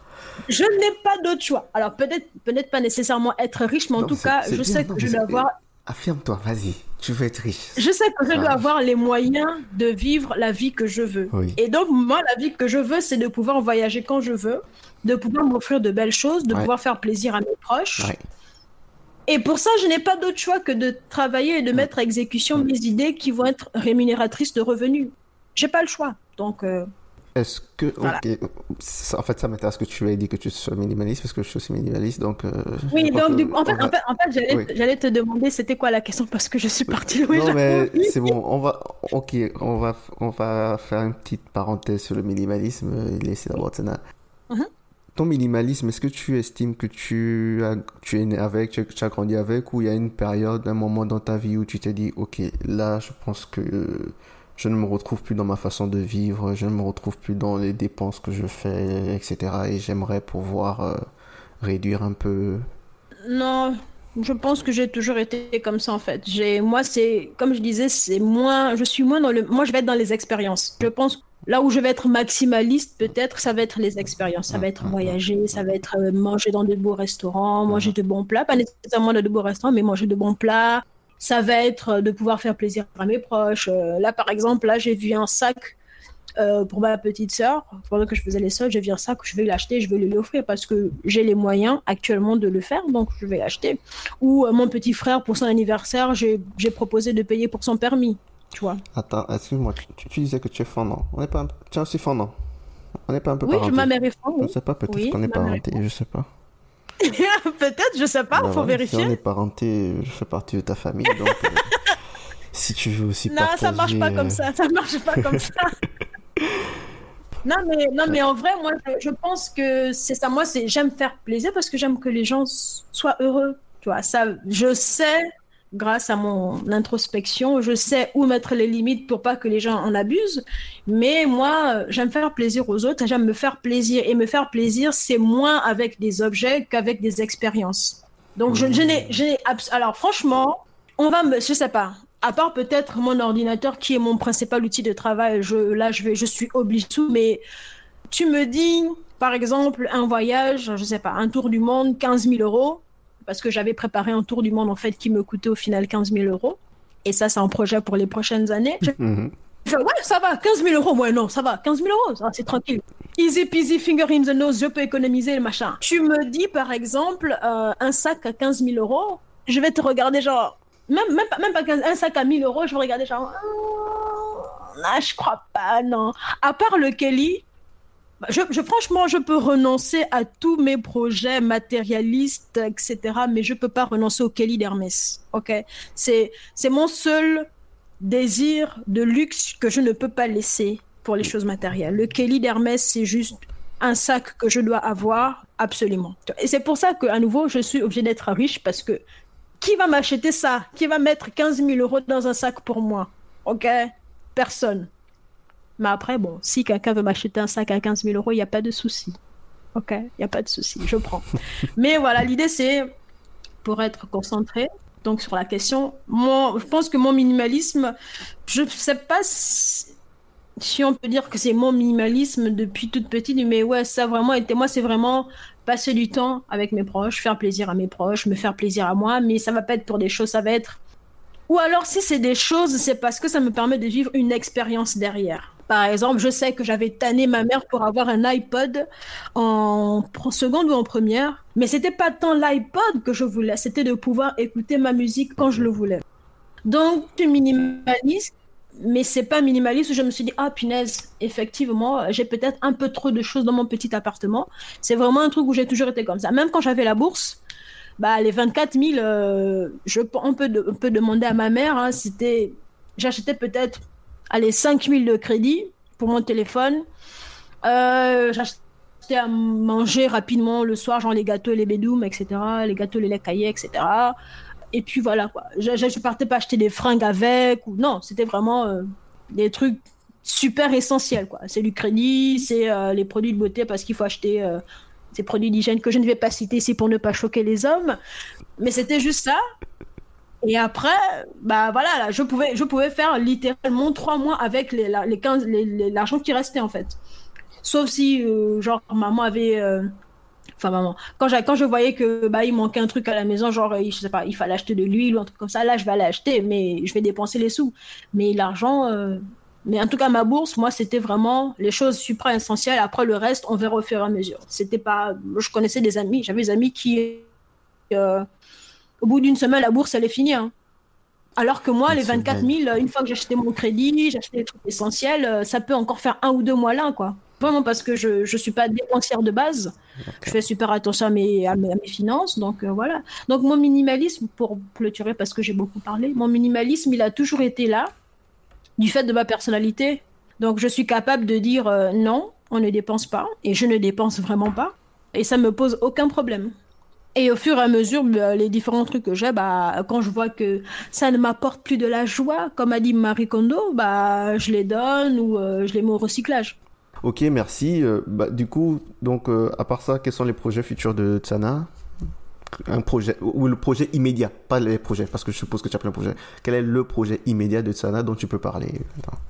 Je n'ai pas d'autre choix. Alors peut-être peut-être pas nécessairement être riche, mais en tout cas, je sais que je dois avoir Affirme-toi, vas-y, tu veux être riche. Je sais que je dois avoir les moyens de vivre la vie que je veux. Et donc, moi, la vie que je veux, c'est de pouvoir voyager quand je veux, de pouvoir m'offrir de belles choses, de pouvoir faire plaisir à mes proches. Et pour ça, je n'ai pas d'autre choix que de travailler et de mettre à exécution mes idées qui vont être rémunératrices de revenus. J'ai pas le choix. Donc, euh, est-ce que. En fait, ça m'intéresse que tu aies dit que tu sois minimaliste, parce que je suis aussi minimaliste, donc. Euh, oui, donc, en, fait, en, fait, j'allais te demander c'était quoi la question, parce que je suis partie loin. Non, mais c'est bon, on va. Ok, on va, on va faire une petite parenthèse sur le minimalisme et laisser d'abord Tsena. Uh-huh. Ton minimalisme, est-ce que tu estimes que tu, as, tu es né avec, tu as grandi avec, ou il y a une période, un moment dans ta vie où tu t'es dit, ok, là, je pense que je ne me retrouve plus dans ma façon de vivre, je ne me retrouve plus dans les dépenses que je fais, etc. Et j'aimerais pouvoir euh, réduire un peu. Non, je pense que j'ai toujours été comme ça en fait. J'ai, moi, c'est comme je disais, c'est moins, je suis moins dans le, moi, je vais être dans les expériences. Je pense là où je vais être maximaliste, peut-être, ça va être les expériences. Ça va être voyager, ça va être euh, manger dans de beaux restaurants, manger de bons plats, pas nécessairement dans de beaux restaurants, mais manger de bons plats, ça va être de pouvoir faire plaisir à mes proches. Euh, là, par exemple, là, j'ai vu un sac euh, pour ma petite sœur. Pendant que je faisais les soldes, j'ai vu un sac, je vais l'acheter, je vais lui offrir parce que j'ai les moyens actuellement de le faire, donc je vais l'acheter. Ou euh, mon petit frère, pour son anniversaire, j'ai proposé de payer pour son permis. Tu vois. Attends, excuse-moi, tu, disais que tu es fendant. On n'est pas, tu es aussi fendant. On n'est pas un peu Oui, ma mère est fendant. Je sais pas, peut-être qu'on est parenté, je sais pas. Peut-être, je sais pas, il faut vérifier. Si on est parenté, je fais partie de ta famille, donc euh, si tu veux aussi non, ça marche pas comme ça, ça marche pas comme ça. non mais non mais en vrai, moi, je, pense que c'est ça. Moi, j'aime faire plaisir parce que j'aime que les gens soient heureux. Tu vois, ça, je sais grâce à mon introspection, je sais où mettre les limites pour pas que les gens en abusent. Mais moi, j'aime faire plaisir aux autres, j'aime me faire plaisir. Et me faire plaisir, c'est moins avec des objets qu'avec des expériences. Donc, je, je n'ai, alors franchement, on va me, je sais pas. À part peut-être mon ordinateur qui est mon principal outil de travail, je, là, je vais, je suis obligée. Mais tu me dis, par exemple, un voyage, je sais pas, un tour du monde, 15 000 euros parce que j'avais préparé un tour du monde en fait qui me coûtait au final 15 000 euros. Et ça, c'est un projet pour les prochaines années. Mhm. ouais, ça va, 15 000 euros. Ouais, non, ça va, 15 000 euros, c'est tranquille. Easy peasy, finger in the nose, je peux économiser le machin. Tu me dis, par exemple, euh, un sac à 15 000 euros, je vais te regarder genre, même, même, pas, même pas un sac à 1000 euros, je vais regarder genre, ah, je crois pas, non. À part le Kelly, franchement, je peux renoncer à tous mes projets matérialistes, etc. Mais je peux pas renoncer au Kelly d'Hermès. Ok, c'est c'est mon seul désir de luxe que je ne peux pas laisser pour les choses matérielles. Le Kelly d'Hermès, c'est juste un sac que je dois avoir absolument. Et c'est pour ça qu'à nouveau, je suis obligée d'être riche parce que qui va m'acheter ça? Qui va mettre 15 000 euros dans un sac pour moi? Ok? Personne. Mais après, bon, si quelqu'un veut m'acheter un sac à 15 000 euros, il n'y a pas de souci. Ok, il n'y a pas de souci, je prends. Mais voilà, l'idée c'est, pour être concentré, donc sur la question, moi, je pense que mon minimalisme, je sais pas si, on peut dire que c'est mon minimalisme depuis toute petite, mais ouais, ça vraiment été, moi, c'est vraiment passer du temps avec mes proches, faire plaisir à mes proches, me faire plaisir à moi, mais ça va pas être pour des choses, ça va être. Ou alors, si c'est des choses, c'est parce que ça me permet de vivre une expérience derrière. Par exemple, je sais que j'avais tanné ma mère pour avoir un iPod en seconde ou en première, mais c'était pas tant l'iPod que je voulais, c'était de pouvoir écouter ma musique quand je le voulais. Donc, minimaliste, mais c'est pas minimaliste où je me suis dit, ah punaise, effectivement, j'ai peut-être un peu trop de choses dans mon petit appartement. C'est vraiment un truc où j'ai toujours été comme ça. Même quand j'avais la bourse, bah, les 24 000, euh, je, on, peut peut demander à ma mère, hein, c'était, j'achetais peut-être allez, 5000 de crédit pour mon téléphone. Euh, J'achetais à manger rapidement le soir, genre les gâteaux et les bédoumes, etc. Les gâteaux, les caillés, etc. Et puis voilà, quoi. Je, je, partais pas acheter des fringues avec. Ou... Non, c'était vraiment euh, des trucs super essentiels. C'est du crédit, c'est euh, les produits de beauté parce qu'il faut acheter ces produits d'hygiène que je ne vais pas citer ici pour ne pas choquer les hommes. Mais c'était juste ça. Et après, bah voilà, je pouvais, je pouvais faire littéralement trois mois avec les, les 15, l'argent qui restait en fait. Sauf si, euh, genre, maman avait, euh, enfin maman, quand, quand je voyais que bah il manquait un truc à la maison, genre, je sais pas, il fallait acheter de l'huile ou un truc comme ça, là je vais aller acheter, mais je vais dépenser les sous. Mais l'argent, euh, mais en tout cas ma bourse, moi c'était vraiment les choses supra essentielles. Après le reste, on verra au fur et à mesure. C'était pas, je connaissais des amis, j'avais des amis qui au bout d'une semaine, la bourse, elle est finie. Hein. Alors que moi, les 24 000, une fois que j'ai acheté mon crédit, j'ai acheté les trucs essentiels, euh, ça peut encore faire un ou deux mois là, quoi. Vraiment parce que je ne suis pas dépensière de base. Je fais super attention à mes, à mes, finances. Donc euh, voilà. Donc mon minimalisme, pour clôturer parce que j'ai beaucoup parlé, mon minimalisme, il a toujours été là, du fait de ma personnalité. Donc je suis capable de dire euh, non, on ne dépense pas, et je ne dépense vraiment pas. Et ça me pose aucun problème. Et au fur et à mesure, les différents trucs que j'ai, bah, quand je vois que ça ne m'apporte plus de la joie, comme a dit Marie Kondo, bah, je les donne ou euh, je les mets au recyclage. Ok, merci. Euh, bah, du coup, donc, euh, à part ça, quels sont les projets futurs de Tsana? Un projet ou le projet immédiat, pas les projets, parce que je suppose que tu as plein de projets. Quel est le projet immédiat de Tsana dont tu peux parler?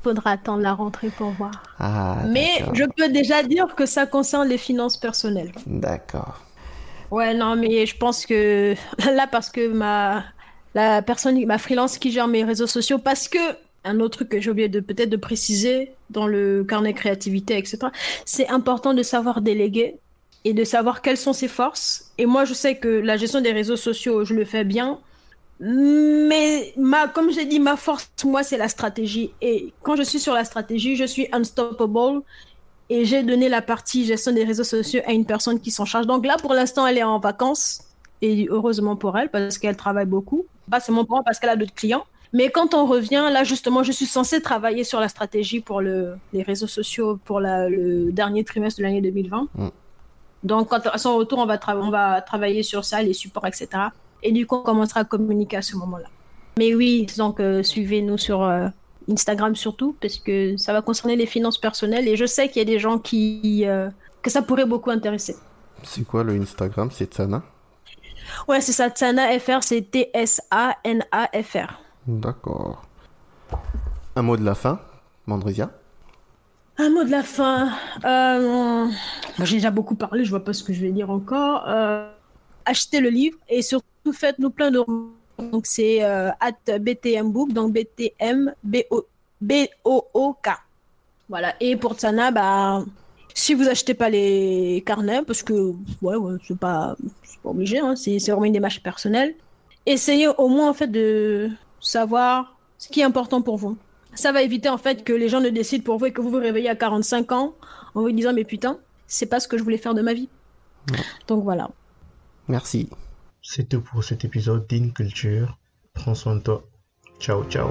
Faudra attendre la rentrée pour voir. Ah, Mais je peux déjà dire que ça concerne les finances personnelles. D'accord. Ouais, non, mais je pense que là, parce que ma la personne, ma freelance qui gère mes réseaux sociaux, parce que un autre truc que j'ai oublié de peut-être de préciser dans le carnet créativité, etc. C'est important de savoir déléguer et de savoir quelles sont ses forces. Et moi, je sais que la gestion des réseaux sociaux, je le fais bien. Mais ma, comme j'ai dit, ma force, moi, c'est la stratégie. Et quand je suis sur la stratégie, je suis unstoppable et j'ai donné la partie gestion des réseaux sociaux à une personne qui s'en charge. Donc là, pour l'instant, elle est en vacances et heureusement pour elle parce qu'elle travaille beaucoup. Pas seulement pour parce qu'elle a d'autres clients. Mais quand on revient, là justement, je suis censée travailler sur la stratégie pour le, les réseaux sociaux pour la, le dernier trimestre de l'année 2020. Mm. Donc, quand, à son retour, on va, on va travailler sur ça, les supports, etc. Et du coup, on commencera à communiquer à ce moment-là. Mais oui, donc euh, suivez-nous sur euh, Instagram surtout, parce que ça va concerner les finances personnelles et je sais qu'il y a des gens qui euh, que ça pourrait beaucoup intéresser. C'est quoi le Instagram? C'est Tsana? Ouais, c'est ça, Tsana FR, c'est T-S-A-N-A-F-R. D'accord. Un mot de la fin, Mandrisia Un mot de la fin. Euh, j'ai déjà beaucoup parlé, je vois pas ce que je vais dire encore. Euh, achetez le livre et surtout faites-nous plein de donc c'est euh, at BTM Book, donc BTM B-O-O-K. Voilà. Et pour Tsana, bah, si vous achetez pas les carnets, parce que ouais, ouais c'est pas, pas obligé, hein, c'est vraiment une démarche personnelle, essayez au moins en fait de savoir ce qui est important pour vous. Ça va éviter en fait que les gens ne décident pour vous et que vous vous réveillez à 45 ans en vous disant mais putain, c'est pas ce que je voulais faire de ma vie. Donc voilà. Merci. C'est tout pour cet épisode d'In Culture. Prends soin de toi. Ciao, ciao.